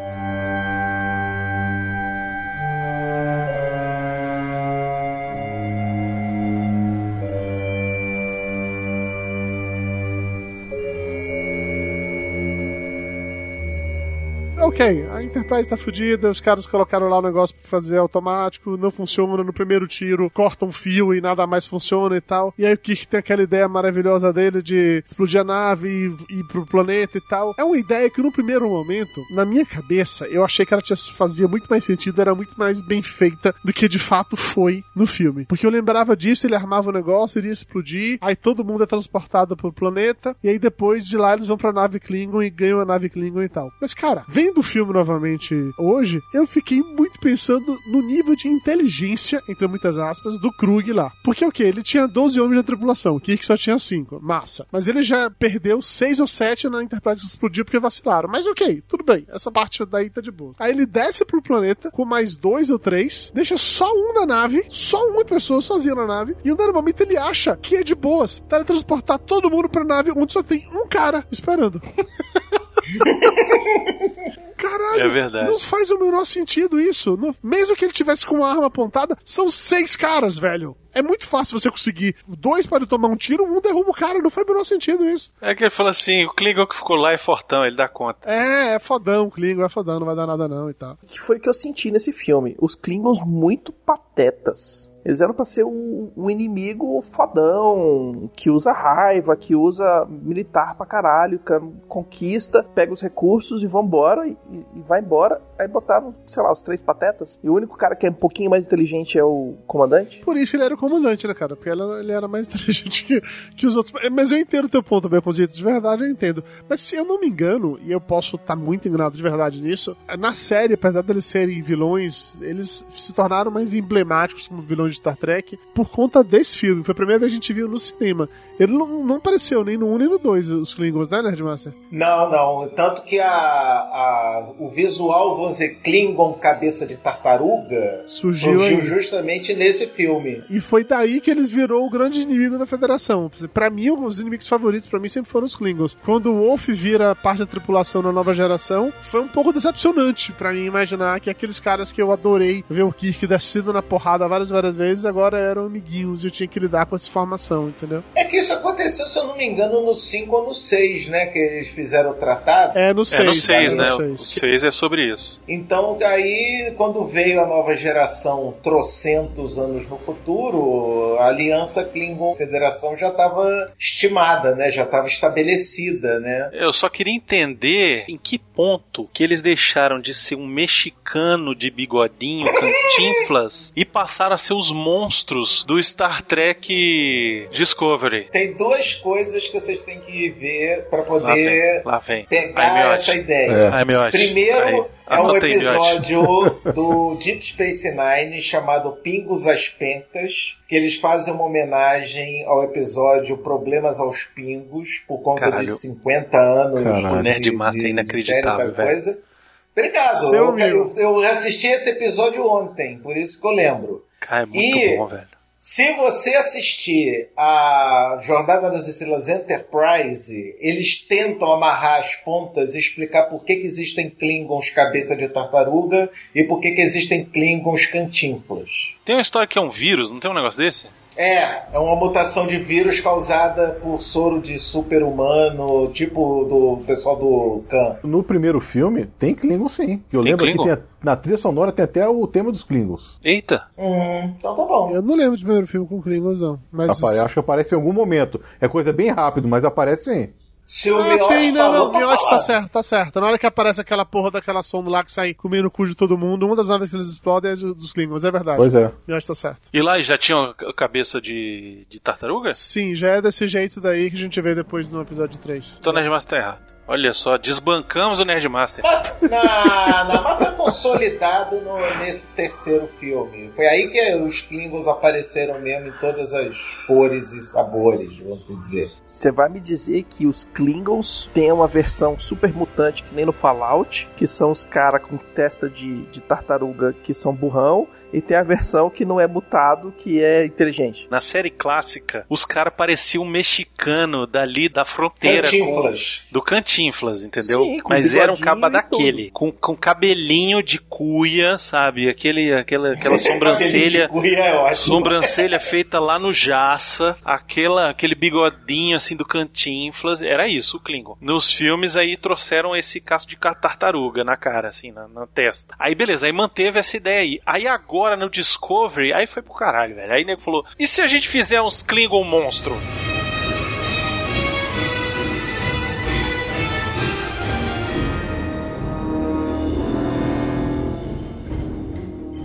D: Ok, a Enterprise tá fudida, os caras colocaram lá o negócio pra fazer automático, não funciona no primeiro tiro, corta um fio e nada mais funciona e tal. E aí o Kirk tem aquela ideia maravilhosa dele de explodir a nave e ir pro planeta e tal. É uma ideia que no primeiro momento, na minha cabeça, eu achei que ela tinha, fazia muito mais sentido, era muito mais bem feita do que de fato foi no filme. Porque eu lembrava disso, ele armava o negócio, iria explodir, aí todo mundo é transportado pro planeta, e aí depois de lá eles vão pra nave Klingon e ganham a nave Klingon e tal. Mas cara, vendo filme novamente hoje, eu fiquei muito pensando no nível de inteligência, entre muitas aspas, do Krug lá. Porque o que? Ele tinha 12 homens na tripulação, o Kirk só tinha 5. Massa. Mas ele já perdeu 6 ou 7 na Enterprise que explodiu porque vacilaram. Mas ok, tudo bem. Essa parte daí tá de boa. Aí ele desce pro planeta com mais dois ou três, deixa só um na nave, só uma pessoa sozinha na nave, e momento ele acha que é de boas teletransportar todo mundo pra nave onde só tem um cara esperando. Caralho,
B: É verdade.
D: não faz o menor sentido isso. Não- mesmo que ele tivesse com uma arma apontada, são seis caras, velho. É muito fácil você conseguir dois para tomar um tiro, um derruba o cara. Não faz o menor sentido isso.
B: É que ele falou assim, o Klingon que ficou lá é fortão, ele dá conta.
D: É, é fodão, Klingon é fodão, não vai dar nada não e tal.
F: Que foi o que eu senti nesse filme. Os Klingons muito patetas. Eles eram pra ser um, um inimigo fodão, que usa raiva, que usa militar pra caralho, que conquista, pega os recursos e vambora, e, e vai embora. Aí botaram, sei lá, os três patetas. E o único cara que é um pouquinho mais inteligente é o comandante.
D: Por isso ele era o comandante, né, cara? Porque ele, era mais inteligente que, que os outros. Mas eu entendo o teu ponto, Baconzito, de verdade eu entendo. Mas se eu não me engano, e eu posso estar muito enganado de verdade nisso, na série, apesar deles serem vilões, eles se tornaram mais emblemáticos como vilões de Star Trek por conta desse filme. Foi a primeira vez que a gente viu no cinema. Ele não, não apareceu nem no 1 nem no 2, os Klingons, né, Nerdmaster?
E: Não, não. Tanto que a, a- o visual, vamos dizer, Klingon cabeça de tartaruga
D: Surgiu
E: surgiu justamente nesse filme.
D: E foi daí que eles virou o grande inimigo da Federação. Pra mim, os inimigos favoritos pra mim sempre foram os Klingons. Quando o Wolf vira parte da tripulação na nova geração, foi um pouco decepcionante pra mim imaginar que aqueles caras que eu adorei ver o Kirk descendo na porrada várias, várias vezes, agora eram amiguinhos e eu tinha que lidar com essa formação, entendeu?
E: É que isso aconteceu, se eu não me engano, no 5 ou no 6, né? Que eles fizeram o tratado.
D: É no 6.
B: É no 6,
E: seis,
B: né?
E: no
B: O
D: seis.
B: 6 é sobre isso.
E: Então, aí, quando veio a nova geração, trocentos anos no futuro, a aliança Klingon-Federação já estava estimada, né? Já estava estabelecida, né?
B: Eu só queria entender em que ponto que eles deixaram de ser um mexicano de bigodinho, cantinflas, e passaram a ser os monstros do Star Trek Discovery.
E: Tem duas coisas que vocês têm que ver para
B: Lá
E: poder
B: vem, lá vem.
E: pegar essa ideia.
C: É.
E: Primeiro
B: Aí,
E: é um episódio do Deep Space Nine chamado Pingos às Pencas, que eles fazem uma homenagem ao episódio Problemas aos Pingos, por conta
B: Caralho.
E: de 50 anos
C: Caralho.
E: de,
B: Nerdmaster
E: de
B: é inacreditável,
E: série da
B: velho.
E: coisa. Obrigado, eu, eu, eu assisti esse episódio ontem, por isso que eu lembro.
B: Cara, é muito
E: E-
B: bom, velho.
E: Se você assistir a Jornada das Estrelas Enterprise, eles tentam amarrar as pontas e explicar por que, que existem Klingons cabeça de tartaruga e por que, que existem Klingons cantinflas.
B: Tem uma história que é um vírus, não tem um negócio desse?
E: É, é uma mutação de vírus causada por soro de super-humano, tipo do pessoal do Khan.
C: No primeiro filme, tem Klingon sim. Que eu
B: Tem
C: lembro
B: Klingon?
C: que tem a- na trilha sonora tem até o tema dos Klingons.
B: Eita.
E: Hum, então tá bom.
D: Eu não lembro de primeiro filme com Klingons, não. Mas.
C: Rapaz, acho que aparece em algum momento. É coisa bem rápido, mas aparece sim.
E: Se o
D: Ah,
E: Miotti
D: tem, não,
E: falou,
D: não,
E: tá
D: Miotti tá certo, tá certo. Na hora que aparece aquela porra daquela sonda lá que sai comendo o cu de todo mundo, uma das naves que eles explodem é dos Klingons, é verdade.
C: Pois é.
D: Miotti tá certo.
B: E lá já tinha a cabeça de, de tartarugas?
D: Sim, já é desse jeito daí que a gente vê depois no episódio 3.
B: Então o Nerdmaster tá errado. Olha só, desbancamos o Nerdmaster.
E: Mas na, na, mas foi consolidado no- nesse terceiro filme. Foi aí que os Klingons apareceram mesmo em todas as cores e sabores, vamos assim dizer.
F: Você vai me dizer que os Klingons têm uma versão super mutante que nem no Fallout, que são os caras com testa de, de tartaruga que são burrão, e tem a versão que não é mutado, que é inteligente.
B: Na série clássica, os caras pareciam um mexicano dali da fronteira com,
E: Cantinflas.
B: do Cantinflas, entendeu?
F: Sim, com
B: Mas era um caba daquele, com, com cabelinho de cuia, sabe? Aquele, aquela, aquela sobrancelha.
E: Cuia é.
B: Sobrancelha feita lá no Jaça, aquela, aquele bigodinho assim do Cantinflas, era isso o Klingon. Nos filmes aí trouxeram esse caso de tartaruga na cara, assim, na, na testa. Aí beleza, aí manteve essa ideia aí. Aí agora no Discovery, aí foi pro caralho, velho. Aí o nego falou: e se a gente fizer uns Klingon monstro?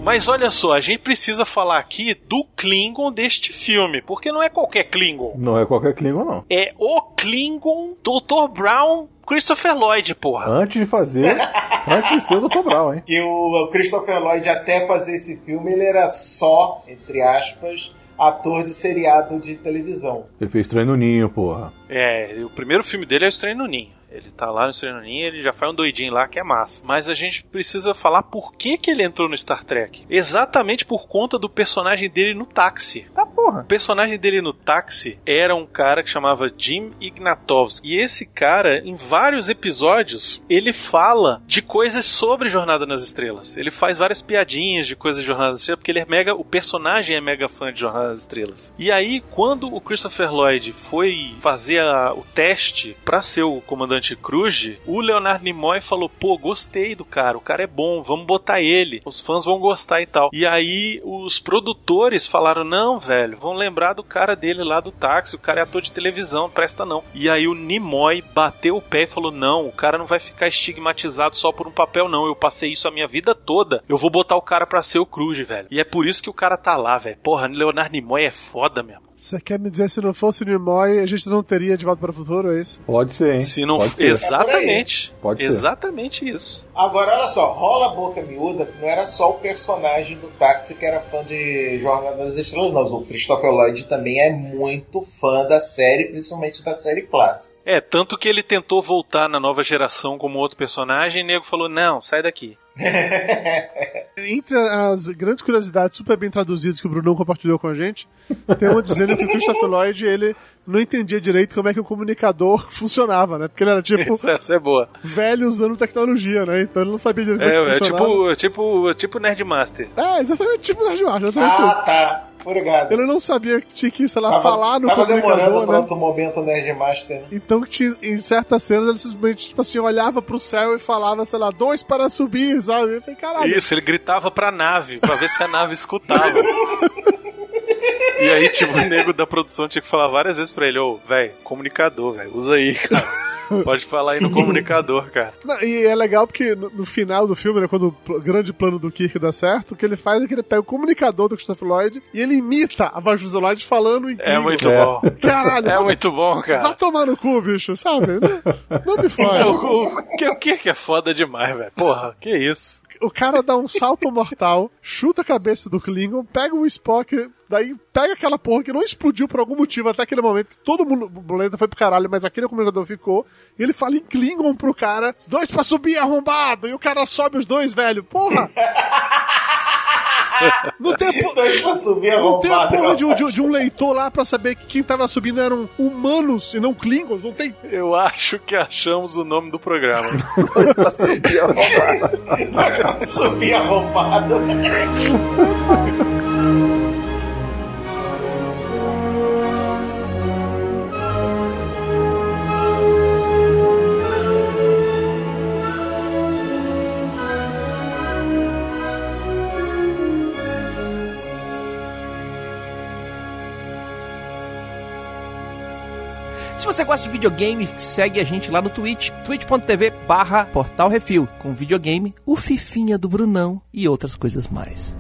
B: Mas olha só, a gente precisa falar aqui do Klingon deste filme, porque não é qualquer Klingon.
C: Não é qualquer Klingon, não.
B: É o Klingon Dr. Brown Christopher Lloyd, porra.
C: Antes de fazer, antes de ser o Dr. Brown, hein?
E: E o Christopher Lloyd, até fazer esse filme, ele era só, entre aspas, ator de seriado de televisão.
C: Ele fez Estranho no Ninho, porra.
B: É, o primeiro filme dele é o Estranho no Ninho. Ele tá lá no Estranho no Ninho, ele já faz um doidinho lá que é massa. Mas a gente precisa falar por que, que ele entrou no Star Trek. Exatamente por conta do personagem dele no táxi.
F: Tá porra.
B: O personagem dele no táxi era um cara que chamava Jim Ignatovski. E esse cara, em vários episódios, ele fala de coisas sobre Jornada nas Estrelas. Ele faz várias piadinhas de coisas de Jornada nas Estrelas, porque ele é mega. O personagem é mega fã de Jornada nas Estrelas. E aí, quando o Christopher Lloyd foi fazer a- o teste pra ser o comandante Cruz, o Leonardo Nimoy falou: pô, gostei do cara, o cara é bom, vamos botar ele. Os fãs vão gostar e tal. E aí, os produtores falaram: não, velho, vão lembrar do cara dele lá do táxi, o cara é ator de televisão, não presta não. E aí, o Nimoy bateu o pé e falou: não, o cara não vai ficar estigmatizado só por um papel, não. Eu passei isso a minha vida toda. Eu vou botar o cara pra ser o Cruz, velho. E é por isso que o cara tá lá, velho. Porra, Leonardo Nimoy é foda mesmo.
D: Você quer me dizer que se não fosse o Nimoy, a gente não teria de volta para o futuro, é isso?
C: Pode ser, hein?
B: Se não
C: Pode ser.
B: Exatamente.
C: Pode ser.
B: Exatamente isso.
E: Agora, olha só, rola a boca miúda, que não era só o personagem do táxi que era fã de Jornada das Estrelas, não. O Christopher Lloyd também é muito fã da série, principalmente da série clássica.
B: É, tanto que ele tentou voltar na nova geração como outro personagem e o nego falou: não, sai daqui.
D: Entre as grandes curiosidades super bem traduzidas que o Brunão compartilhou com a gente, tem uma dizendo que o Christopher Lloyd, ele não entendia direito como é que o comunicador funcionava, né? Porque ele era tipo
B: Essa, essa é boa.
D: velho usando tecnologia, né? Então ele não sabia direito como é
B: É, é
D: funcionava.
B: tipo, tipo, tipo Nerdmaster.
D: É, exatamente tipo Nerd Mar, exatamente
E: Ah,
D: isso.
E: tá. Obrigado.
D: Ele não sabia que tinha que, sei lá,
E: Tava,
D: falar no
E: tava demorando
D: comunicador,
E: pra
D: né?
E: outro momento Nerdmaster.
D: Então, em certas cenas, ele simplesmente, tipo assim, olhava pro céu e falava, sei lá, dois para subir, sabe? Eu falei, caralho.
B: Isso, ele gritava pra nave, pra ver se a nave escutava. E aí, tipo, o nego da produção tinha que falar várias vezes pra ele, ô, velho, comunicador, velho, usa aí, cara. Pode falar aí no comunicador, cara.
D: Não, E é legal porque no, no final do filme, né, quando o pl- grande plano do Kirk dá certo, o que ele faz é que ele pega o comunicador do Christopher Lloyd e ele imita a voz do Lloyd falando em
B: É muito
C: É.
B: bom.
D: Caralho,
B: É
D: vai-
B: muito bom,
D: Vai
B: cara.
D: tomar no cu, bicho, sabe? Não, não me fode.
B: O, o, o que, o que que é foda demais, velho? Porra, que isso?
D: O cara dá um salto mortal, chuta a cabeça do Klingon, pega o Spock, daí pega aquela porra que não explodiu por algum motivo até aquele momento, que todo mundo, o planeta foi pro caralho, mas aquele comunicador ficou, e ele fala em Klingon pro cara, dois pra subir, arrombado, e o cara sobe os dois, velho. Porra! Não tem, a po-
E: Dois pra subir
D: não tem a
E: arrombado.
D: porra de um, de de um leitor lá pra saber que quem tava subindo eram humanos e não Klingons, não tem...
B: Eu acho que achamos o nome do programa.
F: Dois pra subir a roubada.
E: Dois pra subir arrombado.
I: você gosta de videogame, segue a gente lá no Twitch, twitch.tv barra com videogame, o Fifinha do Brunão e outras coisas mais.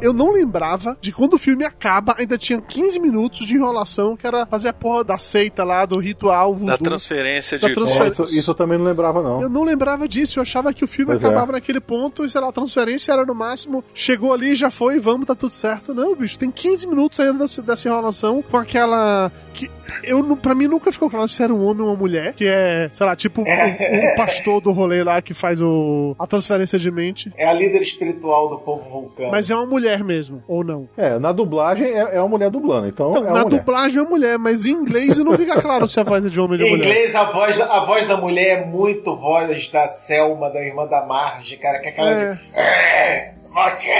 D: Eu não lembrava de quando o filme acaba, ainda tinha 15 minutos de enrolação, que era fazer a porra da seita lá, do ritual voodoo.
B: Da transferência
D: Da
B: de
D: transfer-
C: É, isso, isso eu também não lembrava, não.
D: Eu não lembrava disso, eu achava que o filme
C: Pois
D: acabava
C: é.
D: naquele ponto e, sei lá, a transferência era no máximo, chegou ali, já foi, vamos, tá tudo certo. Não, bicho, tem 15 minutos ainda dessa, dessa enrolação com aquela. que eu, Pra mim nunca ficou claro se era um homem ou uma mulher, que é, sei lá, tipo o, o pastor do rolê lá que faz o, a transferência de mente.
E: É a líder espiritual do povo vulcano.
D: Mas é uma mulher mesmo, ou não?
C: É, na dublagem é, é uma mulher dublando, então,
D: Então,
C: é
D: na
C: mulher.
D: dublagem é mulher, mas em inglês não fica claro se a voz é de homem ou de
E: Em
D: mulher.
E: inglês, a voz, a voz da mulher é muito voz da Selma, da irmã da Marge, cara, que é aquela
D: É.
E: de. É, você,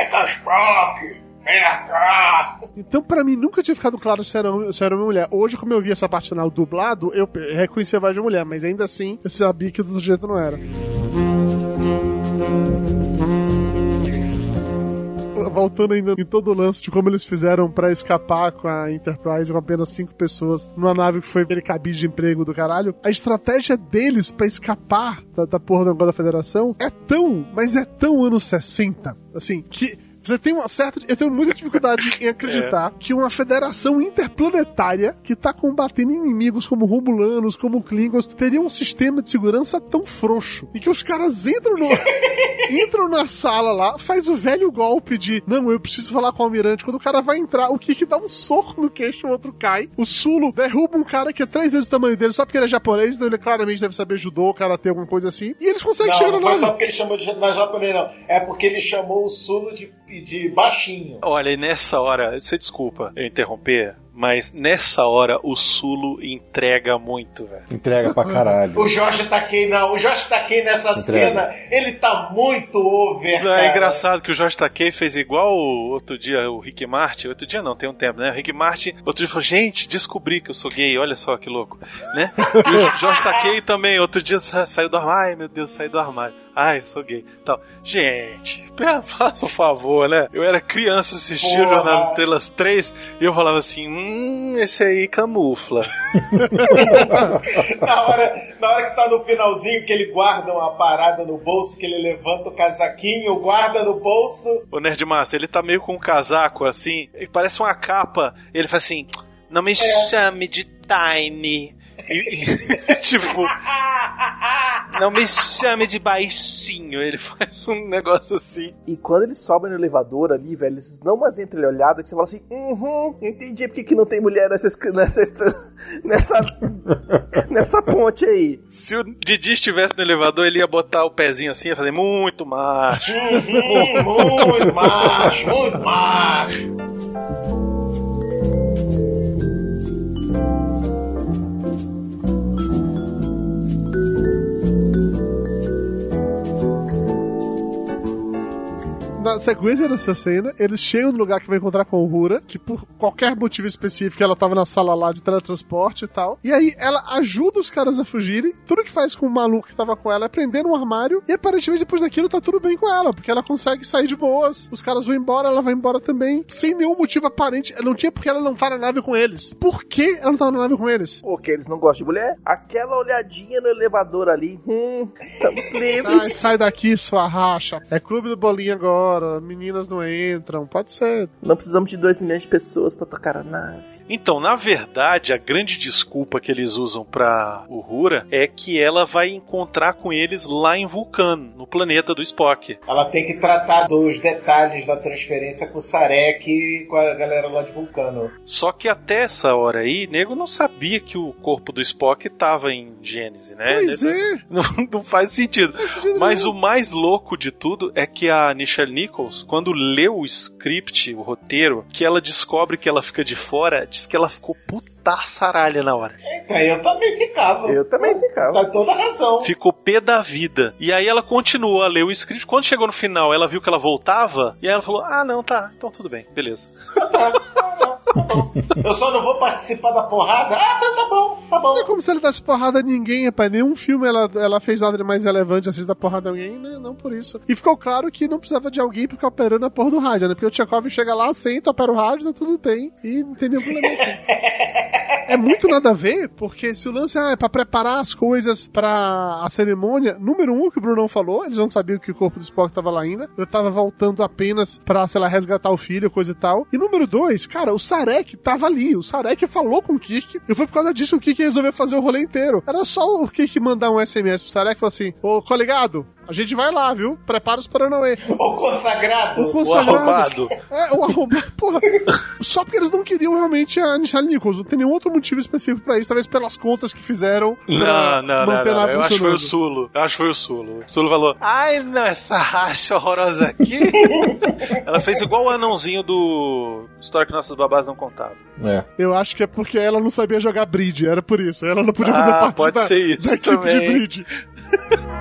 E: vem cá.
D: Então, pra mim, nunca tinha ficado claro se era, se era uma mulher. Hoje, como eu vi essa parte final dublado, eu reconheci a voz de mulher, mas ainda assim, eu sabia que do jeito não era. Voltando ainda em todo o lance de como eles fizeram pra escapar com a Enterprise com apenas cinco pessoas numa nave que foi aquele cabide de emprego do caralho, a estratégia deles pra escapar da, da porra do negócio da federação é tão, mas é tão anos 60, assim, que você tem uma certa. Eu tenho muita dificuldade em acreditar que uma federação interplanetária que tá combatendo inimigos como Romulanos, como Klingons, teria um sistema de segurança tão frouxo. E que os caras entram no. entram na sala lá, faz o velho golpe de não, eu preciso falar com o almirante. Quando o cara vai entrar, o Kiki dá um soco no queixo, o outro cai. O Sulo derruba um cara que é três vezes o tamanho dele, só porque ele é japonês, então ele claramente deve saber judô, karatê, alguma coisa assim. E eles conseguem chegar
E: Não,
D: no
E: não foi
D: nome.
E: só porque ele chamou de não é japonês, não. É porque ele chamou o Sulo de, de baixinho.
B: Olha, e nessa hora, você desculpa eu interromper, mas nessa hora o Sulo entrega muito, velho.
C: Entrega pra caralho.
E: O Josh Takei, não. O Josh Takei nessa
C: Entrega.
E: cena, ele tá muito over,
B: Não,
E: cara.
B: é engraçado que o Jorge Takei fez igual o outro dia o Rick Martin. Outro dia não, tem um tempo, né? O Rick Martin, outro dia falou: Gente, descobri que eu sou gay, olha só que louco, né? E o Jorge Takei também, outro dia sa- saiu do armário. Ai, meu Deus, saiu do armário. Ai, eu sou gay. Tal. Gente, faça um favor, né? Eu era criança assistindo o. Jornal das Estrelas 3 e eu falava assim: Hum, esse aí camufla.
E: na, hora, na hora que tá no finalzinho, que ele guarda uma parada no bolso, que ele levanta o casaquinho, guarda no bolso.
B: O Nerdmaster, ele tá meio com um casaco assim, e parece uma capa. Ele faz assim: Não me chame de Tiny. E, e, tipo, não me chame de baixinho. Ele faz um negócio assim.
F: E quando eles sobem no elevador ali, velho, eles dão umas entreolhadas que você fala assim: Uhum, eu entendi porque que não tem mulher nessa, nessa, nessa, nessa ponte aí.
B: Se o Didi estivesse no elevador, ele ia botar o pezinho assim e fazer muito macho.
E: Uhum, muito macho, muito macho.
D: Na sequência dessa cena, eles chegam no lugar que vai encontrar com o Rura, que por qualquer motivo específico ela tava na sala lá de teletransporte e tal. E aí ela ajuda os caras a fugirem. Tudo que faz com o maluco que tava com ela é prender no armário. E aparentemente depois daquilo tá tudo bem com ela, porque ela consegue sair de boas. Os caras vão embora, ela vai embora também. Sem nenhum motivo aparente. Não tinha porque ela não tá na nave com eles. Por que ela não tá na nave com eles?
F: Porque eles não gostam de mulher. Aquela olhadinha no elevador ali. Hum, estamos livres.
D: Ai, sai daqui, sua racha. É clube do bolinho agora. Meninas não entram. Pode ser.
F: Não precisamos de 2 milhões de pessoas pra tocar a nave.
B: Então, na verdade, a grande desculpa que eles usam pra Uhura é que ela vai encontrar com eles lá em Vulcano, no planeta do Spock.
E: Ela tem que tratar dos detalhes da transferência com o Sarek e com a galera lá de Vulcano.
B: Só que até essa hora aí, nego não sabia que o corpo do Spock tava em Gênese, né?
D: Pois é.
B: Não, não faz sentido.
D: Faz sentido
B: Mas o mais louco de tudo é que a Nichelle Nichols, quando leu o script, o roteiro, que ela descobre que ela fica de fora, diz que ela ficou putaçaralha na hora.
E: Eu também ficava.
F: Eu também ficava.
E: Tá toda razão.
B: Ficou pé da vida. E aí ela continuou a ler o script. Quando chegou no final, ela viu que ela voltava. E aí ela falou: Ah, não, tá. Então tudo bem, beleza.
E: Eu só não vou participar da porrada. Ah, tá, tá bom, tá bom.
D: Não é como se ela desse porrada a ninguém, rapaz. Nenhum filme ela, ela fez nada de mais relevante assim dar porrada a alguém, né? Não por isso. E ficou claro que não precisava de alguém ficar operando a porra do rádio, né? Porque o Tchekov chega lá, senta, opera o rádio, tá tudo bem. E não tem nenhum problema assim. É muito nada a ver, porque se o lance ah, é pra preparar as coisas pra a cerimônia, número um que o Brunão falou, eles não sabiam que o corpo do Spock tava lá ainda. Eu tava voltando apenas pra, sei lá, resgatar o filho, coisa e tal. E número dois, cara, o Sarek tava ali. O Sarek falou com o Kirk e foi por causa disso que o Kirk resolveu fazer o rolê inteiro. Era só o Kirk mandar um SMS pro Sarek e falar assim: Ô, coligado, a gente vai lá, viu? Prepara os Paranauê.
E: O consagrado.
D: O consagrado.
B: arrombado.
D: É, o arrombado. Porra. Só porque eles não queriam realmente a Michelle Nichols. Não tem nenhum outro motivo específico pra isso. Talvez pelas contas que fizeram.
B: Não, não, não, não.
D: nave
B: Eu acho que foi o. Sulo. Eu acho que foi o Sulo. O Sulo falou: Ai, não, essa racha horrorosa aqui. Ela fez igual o anãozinho do História que Nossas Babás Não Contavam.
C: É.
D: Eu acho que é porque ela não sabia jogar bridge. Era por isso. Ela não podia
B: Ah,
D: fazer parte
B: pode
D: da,
B: ser isso
D: da equipe de
B: também.
D: bridge.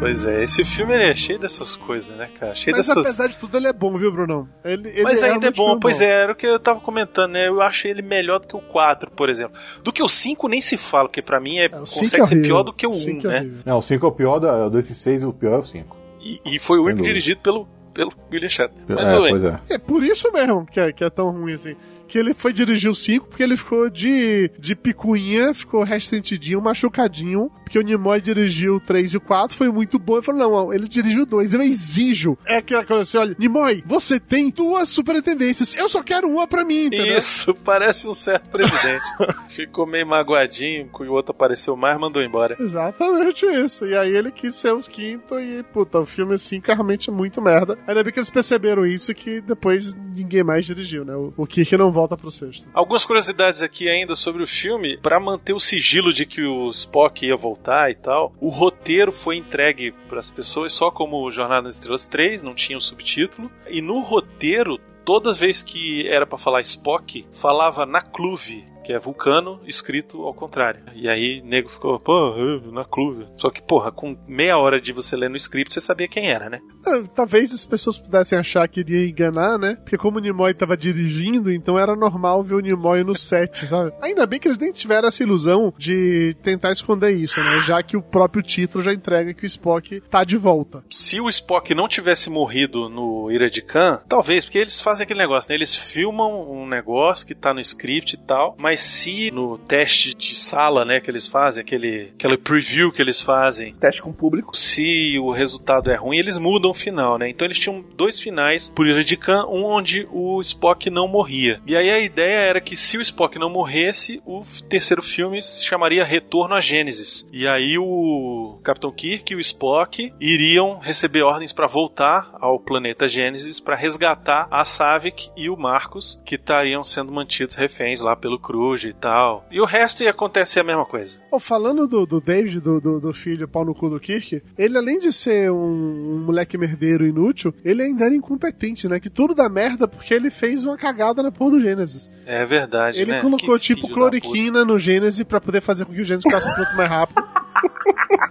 B: Pois é, esse filme ele é cheio dessas coisas, né, cara? Cheio
D: Mas
B: dessas.
D: apesar de tudo, ele é bom, viu, Brunão? Ele, ele
B: Mas ainda é bom, pois é, era o que eu tava comentando, né? Eu achei ele melhor do que o 4, por exemplo. Do que o 5 nem se fala, porque pra mim é,
D: o cinco
B: consegue
D: é
B: ser
D: horrível.
B: pior do que o
D: O
B: 1,
D: cinco é
B: né?
D: horrível.
C: Não, o 5 é o pior, da, desses 6 o pior é o 5.
B: E, e foi o único dirigido pelo, pelo William Shatner. Mas
C: É, pois é.
D: É por isso mesmo que é, que é tão ruim assim. Que ele foi dirigir o 5 porque ele ficou de, de picuinha, ficou ressentidinho, machucadinho. Porque o Nimoy dirigiu o 3 e o 4, foi muito bom. Ele falou: não, ele dirigiu o 2, eu exijo. É aquela coisa assim: olha, Nimoy, você tem duas superintendências, eu só quero uma pra mim, entendeu?
B: Isso, parece um certo presidente. Ficou meio magoadinho, que o outro apareceu mais, mandou embora.
D: Exatamente isso. E aí ele quis ser o quinto e, puta, o filme 5 é realmente muito merda. Ainda bem que eles perceberam isso que depois ninguém mais dirigiu, né? O, o Kirk não volta pro sexto.
B: Algumas curiosidades aqui ainda sobre o filme, Pra manter o sigilo de que o Spock ia voltar e tal. O roteiro foi entregue pras pessoas só como Jornada nas Estrelas 3, não tinha o subtítulo. E no roteiro, todas as vezes que era pra falar Spock, falava na Cluve, que é vulcano, escrito ao contrário. E aí, nego ficou, pô, na Cluve. Só que, porra, com meia hora de você ler no script, você sabia quem era, né?
D: Ah, Talvez as pessoas pudessem achar que iria enganar, né? Porque como o Nimoy tava dirigindo, então era normal ver o Nimoy no set, sabe? Ainda bem que eles nem tiveram essa ilusão de tentar esconder isso, né? Já que o próprio título já entrega que o Spock tá de volta.
B: se o Spock não tivesse morrido no Ira de Khan, talvez, porque eles fazem aquele negócio, né? Eles filmam um negócio que tá no script e tal, mas se no teste de sala, né, que eles fazem, aquele, aquele preview que eles fazem,
F: Teste com o público.
B: se o resultado é ruim, eles mudam o final, né? Então eles tinham dois finais por Ira de Khan, um onde o Spock não morria. E aí a ideia era que se o Spock não morresse, o terceiro filme se chamaria Retorno a Gênesis. E aí o Capitão Kirk e o Spock iriam receber ordens para voltar ao planeta Gênesis para resgatar a Savik e o Marcos, que estariam sendo mantidos reféns lá pelo crew coruja e tal. E o resto ia acontecer a mesma coisa.
D: Oh, falando do, do David, do, do, do filho pau no cu do Kirk, ele além de ser um, um moleque merdeiro inútil, ele ainda era incompetente, né? Que tudo dá merda porque ele fez uma cagada na porra do Gênesis.
B: É verdade,
D: Ele
B: né?
D: colocou
B: Que
D: tipo cloriquina no Gênesis pra poder fazer com que o Gênesis ficasse pronto mais rápido.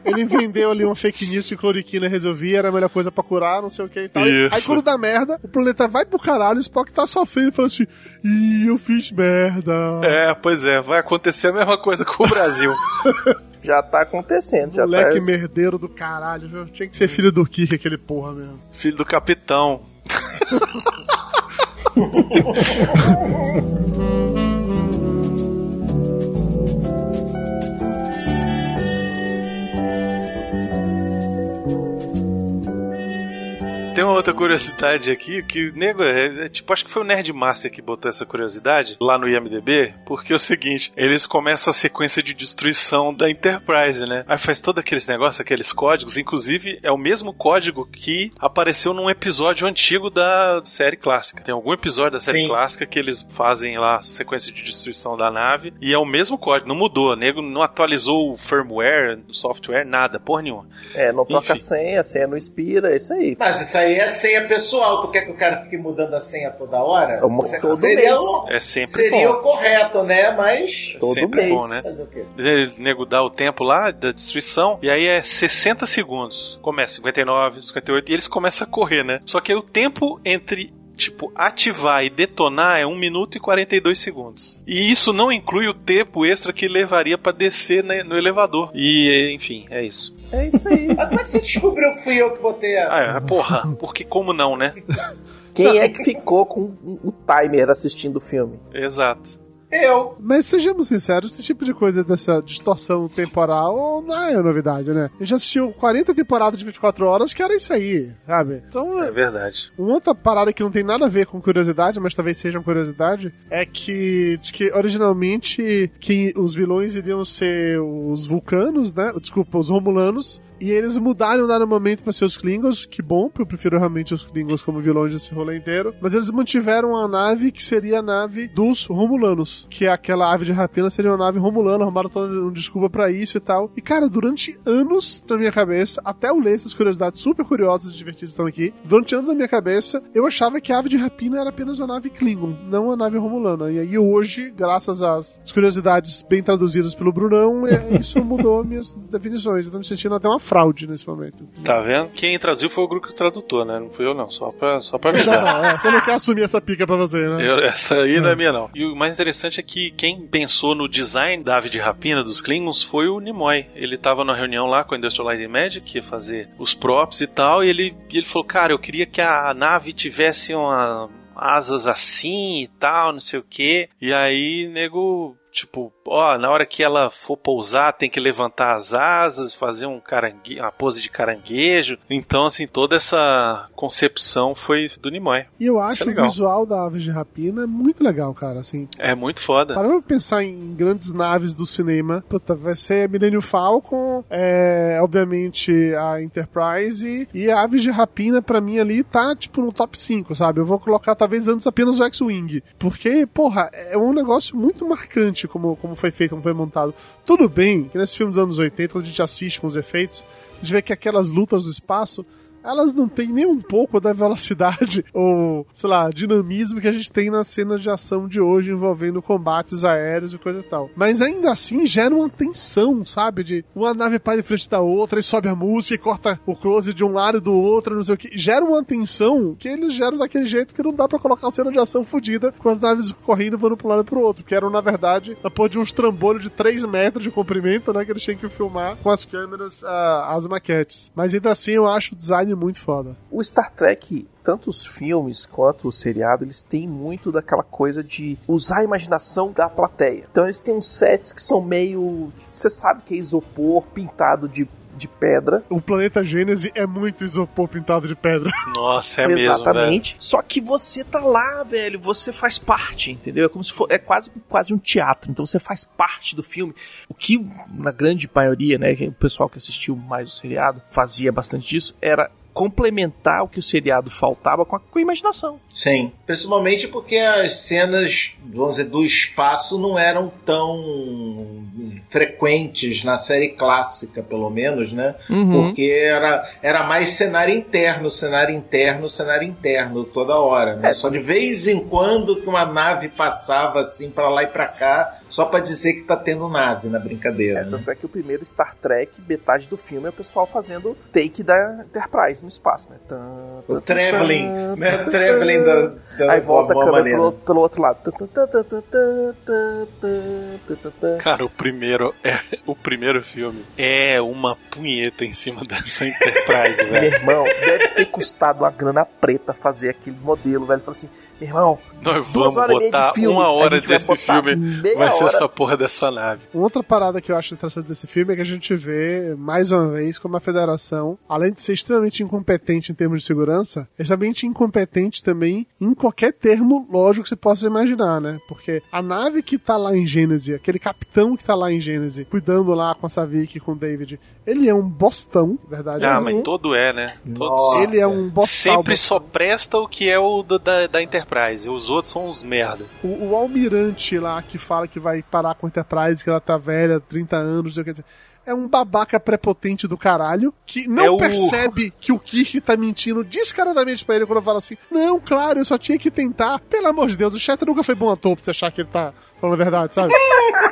D: Ele vendeu ali uma fake news que cloriquina resolvia, era a melhor coisa pra curar, não sei o que e tal.
B: Isso.
D: Aí quando dá merda, o planeta vai pro caralho, o Spock tá sofrendo e fala assim: Ih, eu fiz merda.
B: É, pois é, vai acontecer a mesma coisa com o Brasil.
F: Já tá acontecendo, já
D: Moleque
F: tá.
D: merdeiro do caralho, viu? Tinha que ser filho do Kirk, aquele porra mesmo.
B: Filho do capitão. Tem uma outra curiosidade aqui que, nego, é, é tipo, acho que foi o Nerdmaster que botou essa curiosidade lá no IMDB, porque é o seguinte, eles começam a sequência de destruição da Enterprise, né? Aí faz todos aqueles negócios, aqueles códigos, inclusive é o mesmo código que apareceu num episódio antigo da série clássica. Tem algum episódio da série
E: Sim.
B: clássica que eles fazem lá a sequência de destruição da nave e é o mesmo código, não mudou, nego não atualizou o firmware, o software, nada, porra nenhuma.
F: É, não troca a
B: Enfim.
F: senha, a senha não expira, é isso aí.
E: Mas isso aí é senha pessoal. Tu quer que o cara fique mudando a senha toda hora?
F: Uma- todo
E: seria
F: mês.
E: o,
B: É sempre
E: seria
B: bom.
E: o correto, né? Mas.
F: Todo
B: sempre
F: mês.
B: bom, né?
E: Fazer o quê?
B: Nego dá o tempo lá da destruição, e aí é 60 segundos. Começa 59, 58, e eles começam a correr, né? Só que aí o tempo entre. Tipo, ativar e detonar é 1 minuto e 42 segundos. E isso não inclui o tempo extra que levaria pra descer né, no elevador. E, enfim, é isso.
F: É isso aí.
E: Mas como é que você descobriu que fui eu que botei a.
B: Ah, é, porra, porque como não, né?
F: Quem é que ficou com o timer assistindo o filme?
B: Exato.
E: Eu.
D: Mas sejamos sinceros, esse tipo de coisa dessa distorção temporal não é novidade, né? A gente assistiu 40 temporadas de 24 horas que era isso aí, sabe? Então,
B: É verdade.
D: uma outra parada que não tem nada a ver com curiosidade, mas talvez seja uma curiosidade, é que diz que originalmente que os vilões iriam ser os vulcanos, né? Desculpa, os romulanos. E eles mudaram em dado momento pra ser os Klingons, que bom, porque eu prefiro realmente os Klingons como vilões desse rolê inteiro. Mas eles mantiveram a nave que seria a nave dos Romulanos, que é aquela ave de rapina, seria uma nave romulana, arrumaram toda uma desculpa pra isso e tal. E cara, durante anos na minha cabeça, até eu ler essas curiosidades super curiosas e divertidas estão aqui, durante anos na minha cabeça, eu achava que a ave de rapina era apenas uma nave Klingon, não uma nave romulana. E aí hoje, graças às curiosidades bem traduzidas pelo Brunão, é- isso mudou minhas definições. Tô me sentindo até uma fraude nesse momento.
B: Tá vendo? Quem traduziu foi o grupo tradutor, né? Não fui eu, não. Só pra, só pra avisar.
D: não, é, você não quer assumir essa pica pra você, né?
B: Eu- essa aí não é minha, não. E o mais interessante é que quem pensou no design da ave de rapina dos Klingons foi o Nimoy. Ele tava na reunião lá com a Industrial Light and Magic, ia fazer os props e tal, e ele, ele falou, cara, eu queria que a nave tivesse uma asas assim e tal, não sei o que. E aí, nego, tipo, ó, na hora que ela for pousar, tem que levantar as asas, fazer um carangue uma pose de caranguejo. Então, assim, toda essa concepção foi do Nimoy.
D: E eu acho
B: é
D: o visual da ave de rapina muito legal, cara, assim.
B: É muito foda.
D: Parando pra pensar em grandes naves do cinema, puta, vai ser Millennium Falcon, é, obviamente a Enterprise e a Aves de Rapina pra mim ali tá tipo no top 5, sabe? Eu vou colocar talvez antes apenas o X-Wing, porque, porra, é um negócio muito marcante como, como foi feito, como foi montado. Tudo bem que nesse filme dos anos 80, quando a gente assiste com os efeitos, a gente vê que aquelas lutas do espaço elas não têm nem um pouco da velocidade ou, sei lá, dinamismo que a gente tem nas cenas de ação de hoje envolvendo combates aéreos e coisa e tal. Mas ainda assim gera uma tensão, sabe? De uma nave para em frente da outra e sobe a música e corta o close de um lado e do outro, não sei o que. Gera uma tensão que eles geram daquele jeito que não dá pra colocar uma cena de ação fodida com as naves correndo voando pro lado e pro outro. Que eram, na verdade, a porra de uns trambolhos de 3 metros de comprimento, né? Que eles tinham que filmar com as câmeras, ah, as maquetes. Mas ainda assim eu acho o design muito foda.
F: O Star Trek, tanto os filmes quanto o seriado, eles têm muito daquela coisa de usar a imaginação da plateia. Então eles têm uns sets que são meio. Você sabe que é isopor pintado de, de pedra.
D: O planeta Gênese é muito isopor pintado de pedra.
B: Nossa, é mesmo, velho.
F: Exatamente. Só que você tá lá, velho. Você faz parte, entendeu? É como se for. É quase, quase um teatro. Então você faz parte do filme. O que, na grande maioria, né? O pessoal que assistiu mais o seriado fazia bastante disso era
I: complementar o que o seriado faltava com a, com a imaginação.
E: Sim. Principalmente porque as cenas, vamos dizer, do espaço não eram tão frequentes na série clássica, pelo menos, né?
I: Uhum.
E: Porque era, era mais cenário interno, cenário interno, cenário interno toda hora, né? Só de vez em quando que uma nave passava assim pra lá e pra cá, só para dizer que tá tendo nave na brincadeira.
F: É,
E: né?
F: tanto é que o primeiro Star Trek, metade do filme, é o pessoal fazendo take da Enterprise no espaço, né?
E: O traveling, né? O traveling da, da
F: Aí volta a câmera pelo, pelo, outro lado.
B: Cara, o primeiro é o primeiro filme é uma punheta em cima dessa Enterprise, velho.
F: Meu irmão, deve ter custado uma grana preta fazer aquele modelo, velho. Falou assim, irmão,
B: Nós
F: Duas
B: vamos
F: horas e meia de
B: botar
F: filme,
B: uma hora desse filme, vai ser
F: hora.
B: essa porra dessa nave.
D: Uma outra parada que eu acho interessante desse filme é que a gente vê, mais uma vez, como a federação, além de ser extremamente incompetente em termos de segurança, é extremamente incompetente também em qualquer termo lógico que você possa imaginar, né? Porque a nave que tá lá em Gênese, aquele capitão que tá lá em Gênese, cuidando lá com a Savik e com o David, ele é um bostão, verdade?
B: Ah,
D: é
B: mas todo é, né? Todos.
E: Nossa.
D: Ele é um bostal.
B: Sempre só presta o que é o do- da, da Enterprise. Os outros são uns merda.
D: O, o almirante lá que fala que vai parar com a Enterprise, que ela tá velha, 30 anos, não sei o que dizer. É um babaca prepotente do caralho que não
B: É o-
D: percebe que o Kirk tá mentindo descaradamente pra ele quando fala assim: Não, claro, eu só tinha que tentar. Pelo amor de Deus, o Chet nunca foi bom ator pra você achar que ele tá falando a verdade, sabe?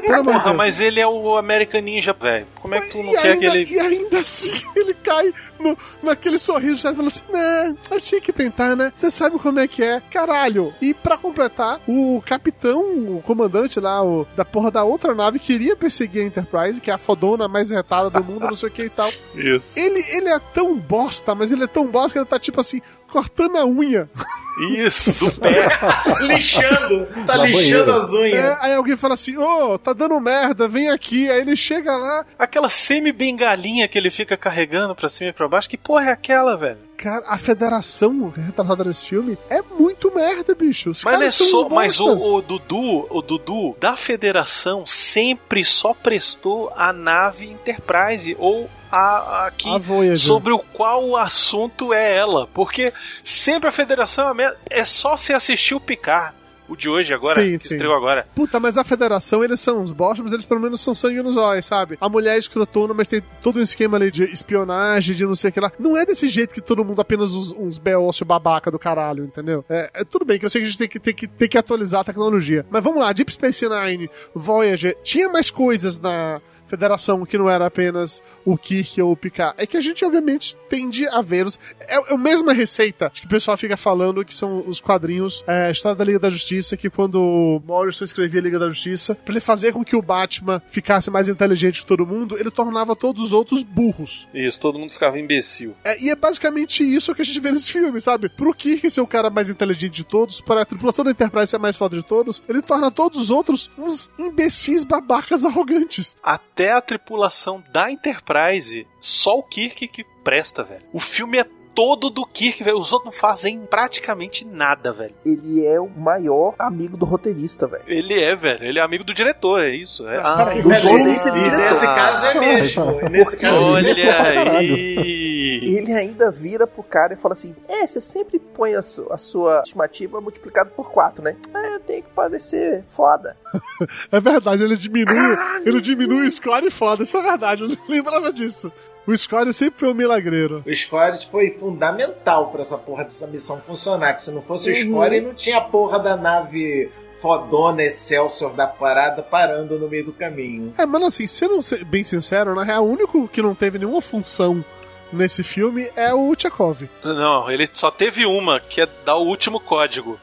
D: Pelo amor de Deus.
B: mas ele é o American Ninja, velho. Como é que tu não quer
D: ainda,
B: que ele.
D: e ainda assim ele cai no, naquele sorriso já falando assim: Não, eu tinha que tentar, né? Você sabe como é que é, caralho. E pra completar, o capitão, o comandante lá, o, da porra da outra nave, queria perseguir a Enterprise, que é a fodona mais retada do mundo, não sei o que e tal.
B: Isso.
D: Ele, ele é tão bosta, mas ele é tão bosta que ele tá tipo assim, cortando a unha.
B: Isso, do pé.
E: lixando, tá
C: Na
E: lixando
C: banheira.
E: as unhas.
D: É, aí alguém fala assim: Ô, tá dando merda, vem aqui. Aí ele chega lá,
B: Aquela semi-bengalinha que ele fica carregando pra cima e pra baixo. Que porra é aquela, velho?
D: Cara, a federação retratada nesse filme é muito merda, bicho. Os
B: Mas é só. Mas o, o Dudu, o Dudu da federação sempre só prestou a nave Enterprise ou a, a que
D: A
B: sobre o qual o assunto é ela. Porque sempre a federação é, é só se assistir o Picard. O de hoje agora,
D: Sim,
B: que
D: sim.
B: estreou agora.
D: Puta, mas a federação, eles são uns bostas, mas eles pelo menos são sangue nos olhos, sabe? A mulher é escrotona, mas tem todo um esquema ali de espionagem, de não sei o que lá. Não é desse jeito que todo mundo apenas uns, uns beócio babaca do caralho, entendeu? É, é tudo bem que eu sei que a gente tem que, tem, que, tem que atualizar a tecnologia. Mas vamos lá, Deep Space Nine, Voyager, tinha mais coisas na federação que não era apenas o Kirk ou o Picard. É que a gente, obviamente, tende a ver-os. É, é a mesma receita que o pessoal fica falando que são os quadrinhos, é, a história da Liga da Justiça, que quando o Morrison escrevia a Liga da Justiça, pra ele fazer com que o Batman ficasse mais inteligente que todo mundo, ele tornava todos os outros burros.
B: Isso, todo mundo ficava imbecil.
D: É, e é basicamente isso que a gente vê nesse filme, sabe? Pro Kirk ser o cara mais inteligente de todos, para a tripulação da Enterprise ser a mais foda de todos, ele torna todos os outros uns imbecis babacas arrogantes.
B: Até a tripulação da Enterprise, só o Kirk que presta, velho. O filme é todo do Kirk, velho. Os outros não fazem praticamente nada, velho.
F: Ele é o maior amigo do roteirista, velho.
B: Ele é, velho. Ele é amigo do diretor, é isso. É. Ah,
D: peraí,
F: do
E: É,
F: roteirista e
E: e
F: diretor.
E: nesse caso é mesmo. E nesse caso é
B: olha
C: caralho.
B: aí.
F: Ele ainda vira pro cara e fala assim: É, você sempre põe a, su- a sua estimativa multiplicada por 4, né? É, eu tenho que parecer foda.
D: É verdade, ele diminui, ele diminui o score foda, isso é verdade, eu não lembrava disso. O score sempre foi um milagreiro.
E: O Score foi fundamental pra essa porra dessa missão funcionar. Que se não fosse o
F: Uhum.
E: Score, não tinha a porra da nave fodona Excelsior da parada parando no meio do caminho.
D: É, mano, assim, sendo se- bem sincero, na real, o único que não teve nenhuma função nesse filme é o Tchekov.
B: Não, ele só teve uma, que é dar o último código.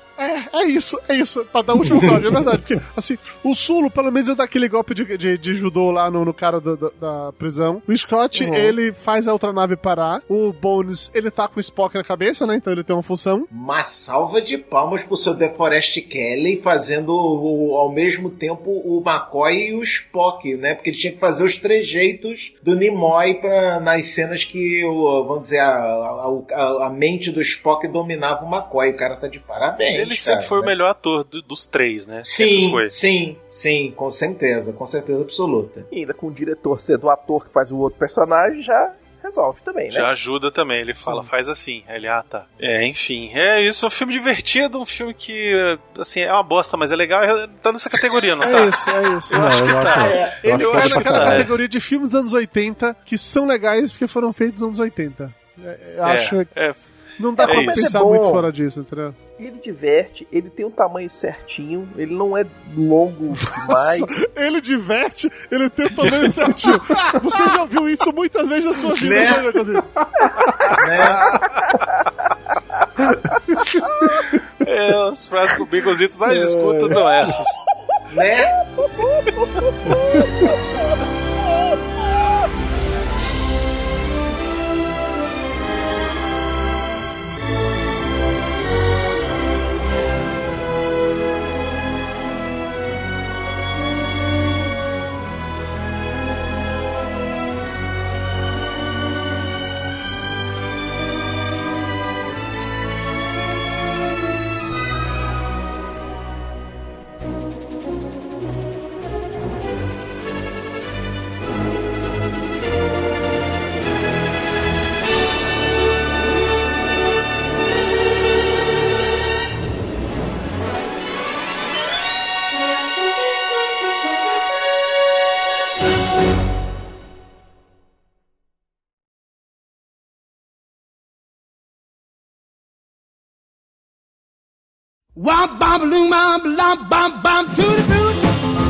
D: É, é isso, é isso, pra dar o último código, é verdade. Porque, assim, o Sulo, pelo menos, ele dá aquele golpe de, de, de judô lá no, no cara da, da, da prisão. O Scott,
F: Uhum.
D: ele faz a outra nave parar. O Bones, ele tá com o Spock na cabeça, né? Então ele tem uma função.
E: Uma salva de palmas pro seu DeForest Kelly fazendo o- ao mesmo tempo o McCoy e o Spock, né? Porque ele tinha que fazer os trejeitos do Nimoy pra, nas cenas que, o, vamos dizer, a, a, a- a mente do Spock dominava o McCoy. O cara tá de parabéns.
B: Ele sempre
E: cara,
B: foi o
E: né?
B: melhor ator do- dos três, né?
E: Sim,
B: foi.
E: sim, sim, com certeza, com certeza absoluta.
F: E ainda com o diretor sendo o ator que faz o outro personagem, já resolve também, né?
B: Já ajuda também, ele fala, faz assim. Ele, ah, tá. É, enfim. É isso, é um filme divertido, um filme que, assim, é uma bosta, mas é legal, é- tá nessa categoria, não tá?
D: É isso, é isso.
B: Eu
C: Não,
B: acho que
C: eu
B: tá.
C: acho-
B: É,
C: eu
D: Ele
C: acho que
D: é naquela categoria de filmes dos anos 80 que são legais porque foram feitos nos anos 80. É, eu acho
B: é, é,
D: não dá
B: é
D: pra
B: isso.
D: pensar
F: É
D: muito fora disso, entendeu?
F: Ele diverte, ele tem um tamanho certinho, ele não é longo demais.
D: Nossa, ele diverte, ele tem o tamanho certinho. Você já viu isso muitas vezes na sua vida,
E: Né?
D: né,
E: né?
B: é, os frases com baconzitos mais escutas são essas.
E: né?
H: Wop bop loom bop lop bop bop to the boot.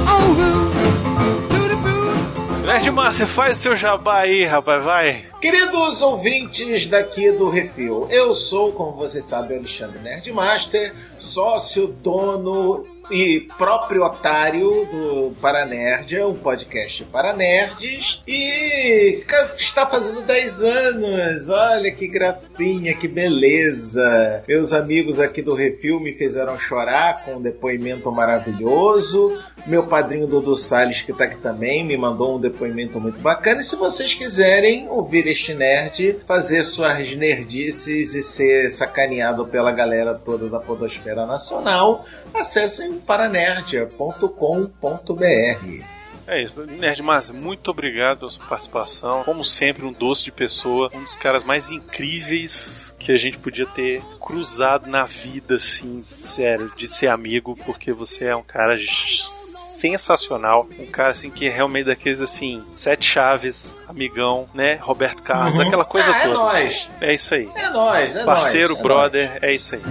H: Oh root. To the boot.
B: Nerd Márcio, faz o seu jabá aí, rapaz, vai.
E: Queridos ouvintes daqui do Refil, eu sou, como vocês sabem, Alexandre Nerdmaster, sócio, dono e próprio otário do Paranerdia, um podcast para nerds, e está fazendo 10 anos. Olha que gracinha, que beleza. Meus amigos aqui do Refil me fizeram chorar com um depoimento maravilhoso. Meu padrinho Dudu Salles, que está aqui também, me mandou um depoimento muito bacana. E se vocês quiserem ouvir este nerd, fazer suas nerdices e ser sacaneado pela galera toda da Podosfera Nacional, acessem paranerdia.com.br.
B: É isso, Nerd Márcio, muito obrigado pela sua participação. Como sempre, um doce de pessoa, um dos caras mais incríveis que a gente podia ter cruzado na vida, assim, sério, de ser amigo, porque você é um cara sensacional, um cara assim que é realmente daqueles assim, sete chaves, amigão, né? Roberto Carlos,
E: Uhum.
B: aquela coisa
E: Ah, é
B: toda.
E: nóis.
B: É isso aí.
E: É nóis, é
B: Parceiro,
E: nóis, é
B: brother, é isso aí.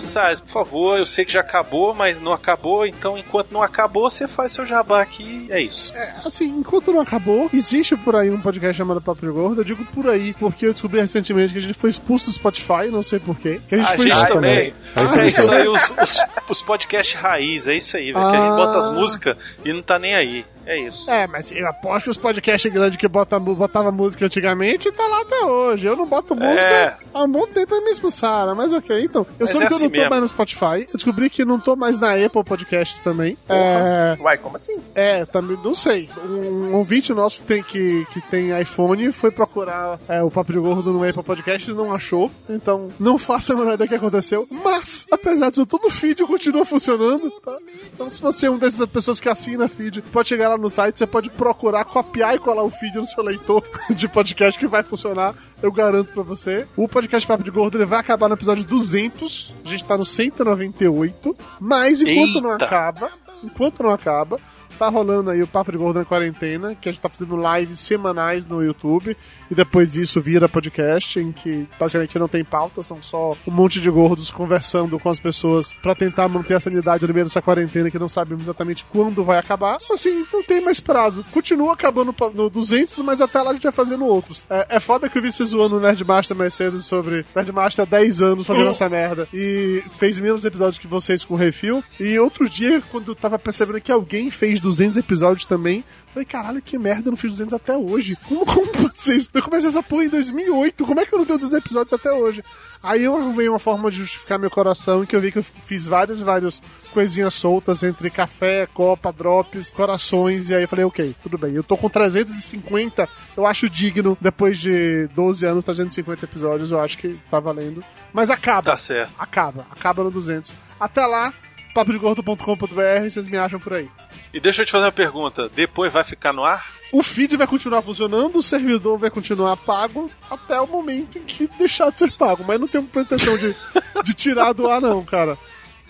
B: Salles, por favor, eu sei que já acabou, mas não acabou, então enquanto não acabou, você faz seu jabá aqui, é isso.
D: Assim, enquanto não acabou, existe por aí um podcast chamado Papo Gordo. Eu digo por aí porque eu descobri recentemente que a gente foi expulso do Spotify, não sei porquê. Que a gente
B: A
D: foi
B: gente
C: Ah,
B: também.
C: também.
B: É isso aí, os, os, os podcasts raiz, é isso aí, velho. Que a gente
D: Ah.
B: bota as músicas e não tá nem aí. É isso.
D: É, mas eu aposto que os podcasts grandes que bota, botava música antigamente tá lá até hoje. Eu não boto música
B: É.
D: há um bom tempo e me expulsaram, mas ok. Então, eu
B: Mas
D: soube
B: é
D: que eu
B: assim
D: não tô
B: mesmo.
D: mais no Spotify. Eu descobri que não tô mais na Apple Podcasts também. É,
F: Uai, como assim?
D: é, também não sei. Um ouvinte nosso tem, que, que tem iPhone foi procurar é, o Papo de Gordo no Apple Podcast e não achou. Então, não faça a menor ideia do que aconteceu. Mas, apesar disso, todo o feed continua funcionando, tá? Então, se você é uma dessas pessoas que assina feed, pode chegar lá no site, você pode procurar, copiar e colar o feed no seu leitor de podcast que vai funcionar. Eu garanto pra você. O podcast Papo de Gordo ele vai acabar no episódio 200. A gente tá no 198. Mas enquanto não
B: Eita.
D: acaba, enquanto não acaba, tá rolando aí o Papo de Gordo na quarentena, que a gente tá fazendo lives semanais no YouTube, e depois isso vira podcast, em que basicamente não tem pauta, são só um monte de gordos conversando com as pessoas pra tentar manter a sanidade no meio dessa quarentena que não sabemos exatamente quando vai acabar. Assim, não tem mais prazo. Continua acabando no 200, mas até lá a gente vai fazendo outros. É, é foda que eu vi você zoando o Nerdmaster mais cedo sobre Nerdmaster há 10 anos fazendo essa merda e fez menos episódios que vocês com refil. E outro dia, quando eu tava percebendo que alguém fez 200 episódios também, falei, caralho, que merda, eu não fiz 200 até hoje. Como, como isso? Eu comecei essa porra em 2008, como é que eu não tenho 200 episódios até hoje? Aí eu arrumei uma forma de justificar meu coração, que eu vi que eu fiz vários, vários coisinhas soltas entre café, copa, drops, corações, e aí eu falei, ok, tudo bem. Eu tô com 350, eu acho digno, depois de 12 anos, 350 episódios, eu acho que tá valendo. Mas acaba.
B: Tá certo.
D: Acaba, acaba no 200. Até lá, papodegordo.com.br, vocês me acham por aí.
B: E deixa eu te fazer uma pergunta: depois vai ficar no ar?
D: O feed vai continuar funcionando, o servidor vai continuar pago até o momento em que deixar de ser pago. Mas não tenho pretensão de, de tirar do ar, não, cara.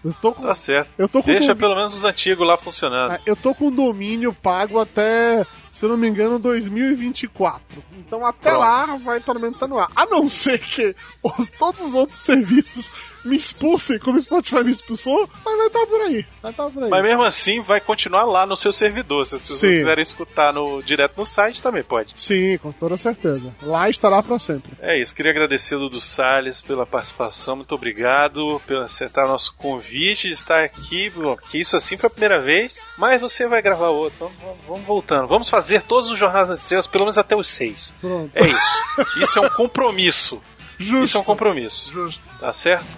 D: Eu tô com,
B: Tá certo.
D: eu tô com
B: Deixa
D: domi-
B: pelo menos os antigos lá funcionando.
D: eu tô com domínio pago até, se eu não me engano, 2024. Então até
B: Pronto.
D: lá vai menos tá no ar. A não ser que os- todos os outros serviços me expulsem, como o Spotify me expulsou, mas vai estar por aí. Vai estar por aí.
B: Mas mesmo assim, vai continuar lá no seu servidor. Se as pessoas
D: Sim.
B: quiserem escutar no, direto no site, também pode.
D: Sim, com toda certeza. Lá estará pra sempre.
B: É isso, queria agradecer o Dudu Salles pela participação, muito obrigado por aceitar nosso convite de estar aqui, que isso assim foi a primeira vez, mas você vai gravar outro, vamos, vamos- vamos voltando. Vamos fazer todos os Jornadas nas Estrelas, pelo menos até os seis.
D: Pronto.
B: É isso. Isso é um compromisso.
D: Justo.
B: Isso é um compromisso.
D: Justo.
B: Tá certo?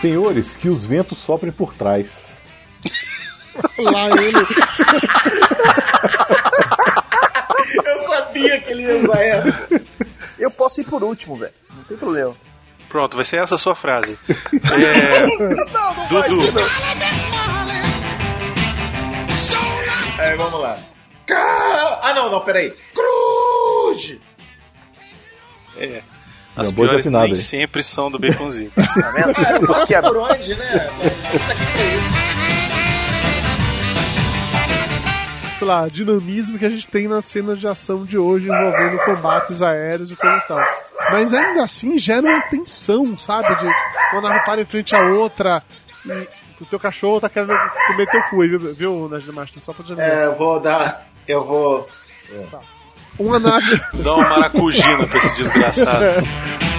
C: Senhores, que os ventos soprem por trás.
D: Lá ele.
E: Eu sabia que ele ia usar essa.
F: Eu posso ir por último, velho. Não tem problema.
B: Pronto, vai ser essa a sua frase. É,
F: Não, não
B: Dudu.
F: não.
E: Aí, vamos lá. Ah, não, não, peraí. Cruz!
B: é, as
C: boa
B: piores
C: desafinada,
B: nem
C: hein?
B: sempre são do Baconzitos.
F: Tá vendo?
E: Ah,
F: Luciano,
E: por onde, né? Puta que que é isso?
D: Sei lá, dinamismo que a gente tem nas cenas de ação de hoje envolvendo combates aéreos e coisa e tal. Mas ainda assim gera uma tensão, sabe? De uma nave para em frente à outra e o teu cachorro tá querendo comer teu cu, viu, viu Nerd Master? Só pra te
E: É, eu vou dar. Eu vou.
D: Uma nave.
B: Dá uma maracujina pra esse desgraçado.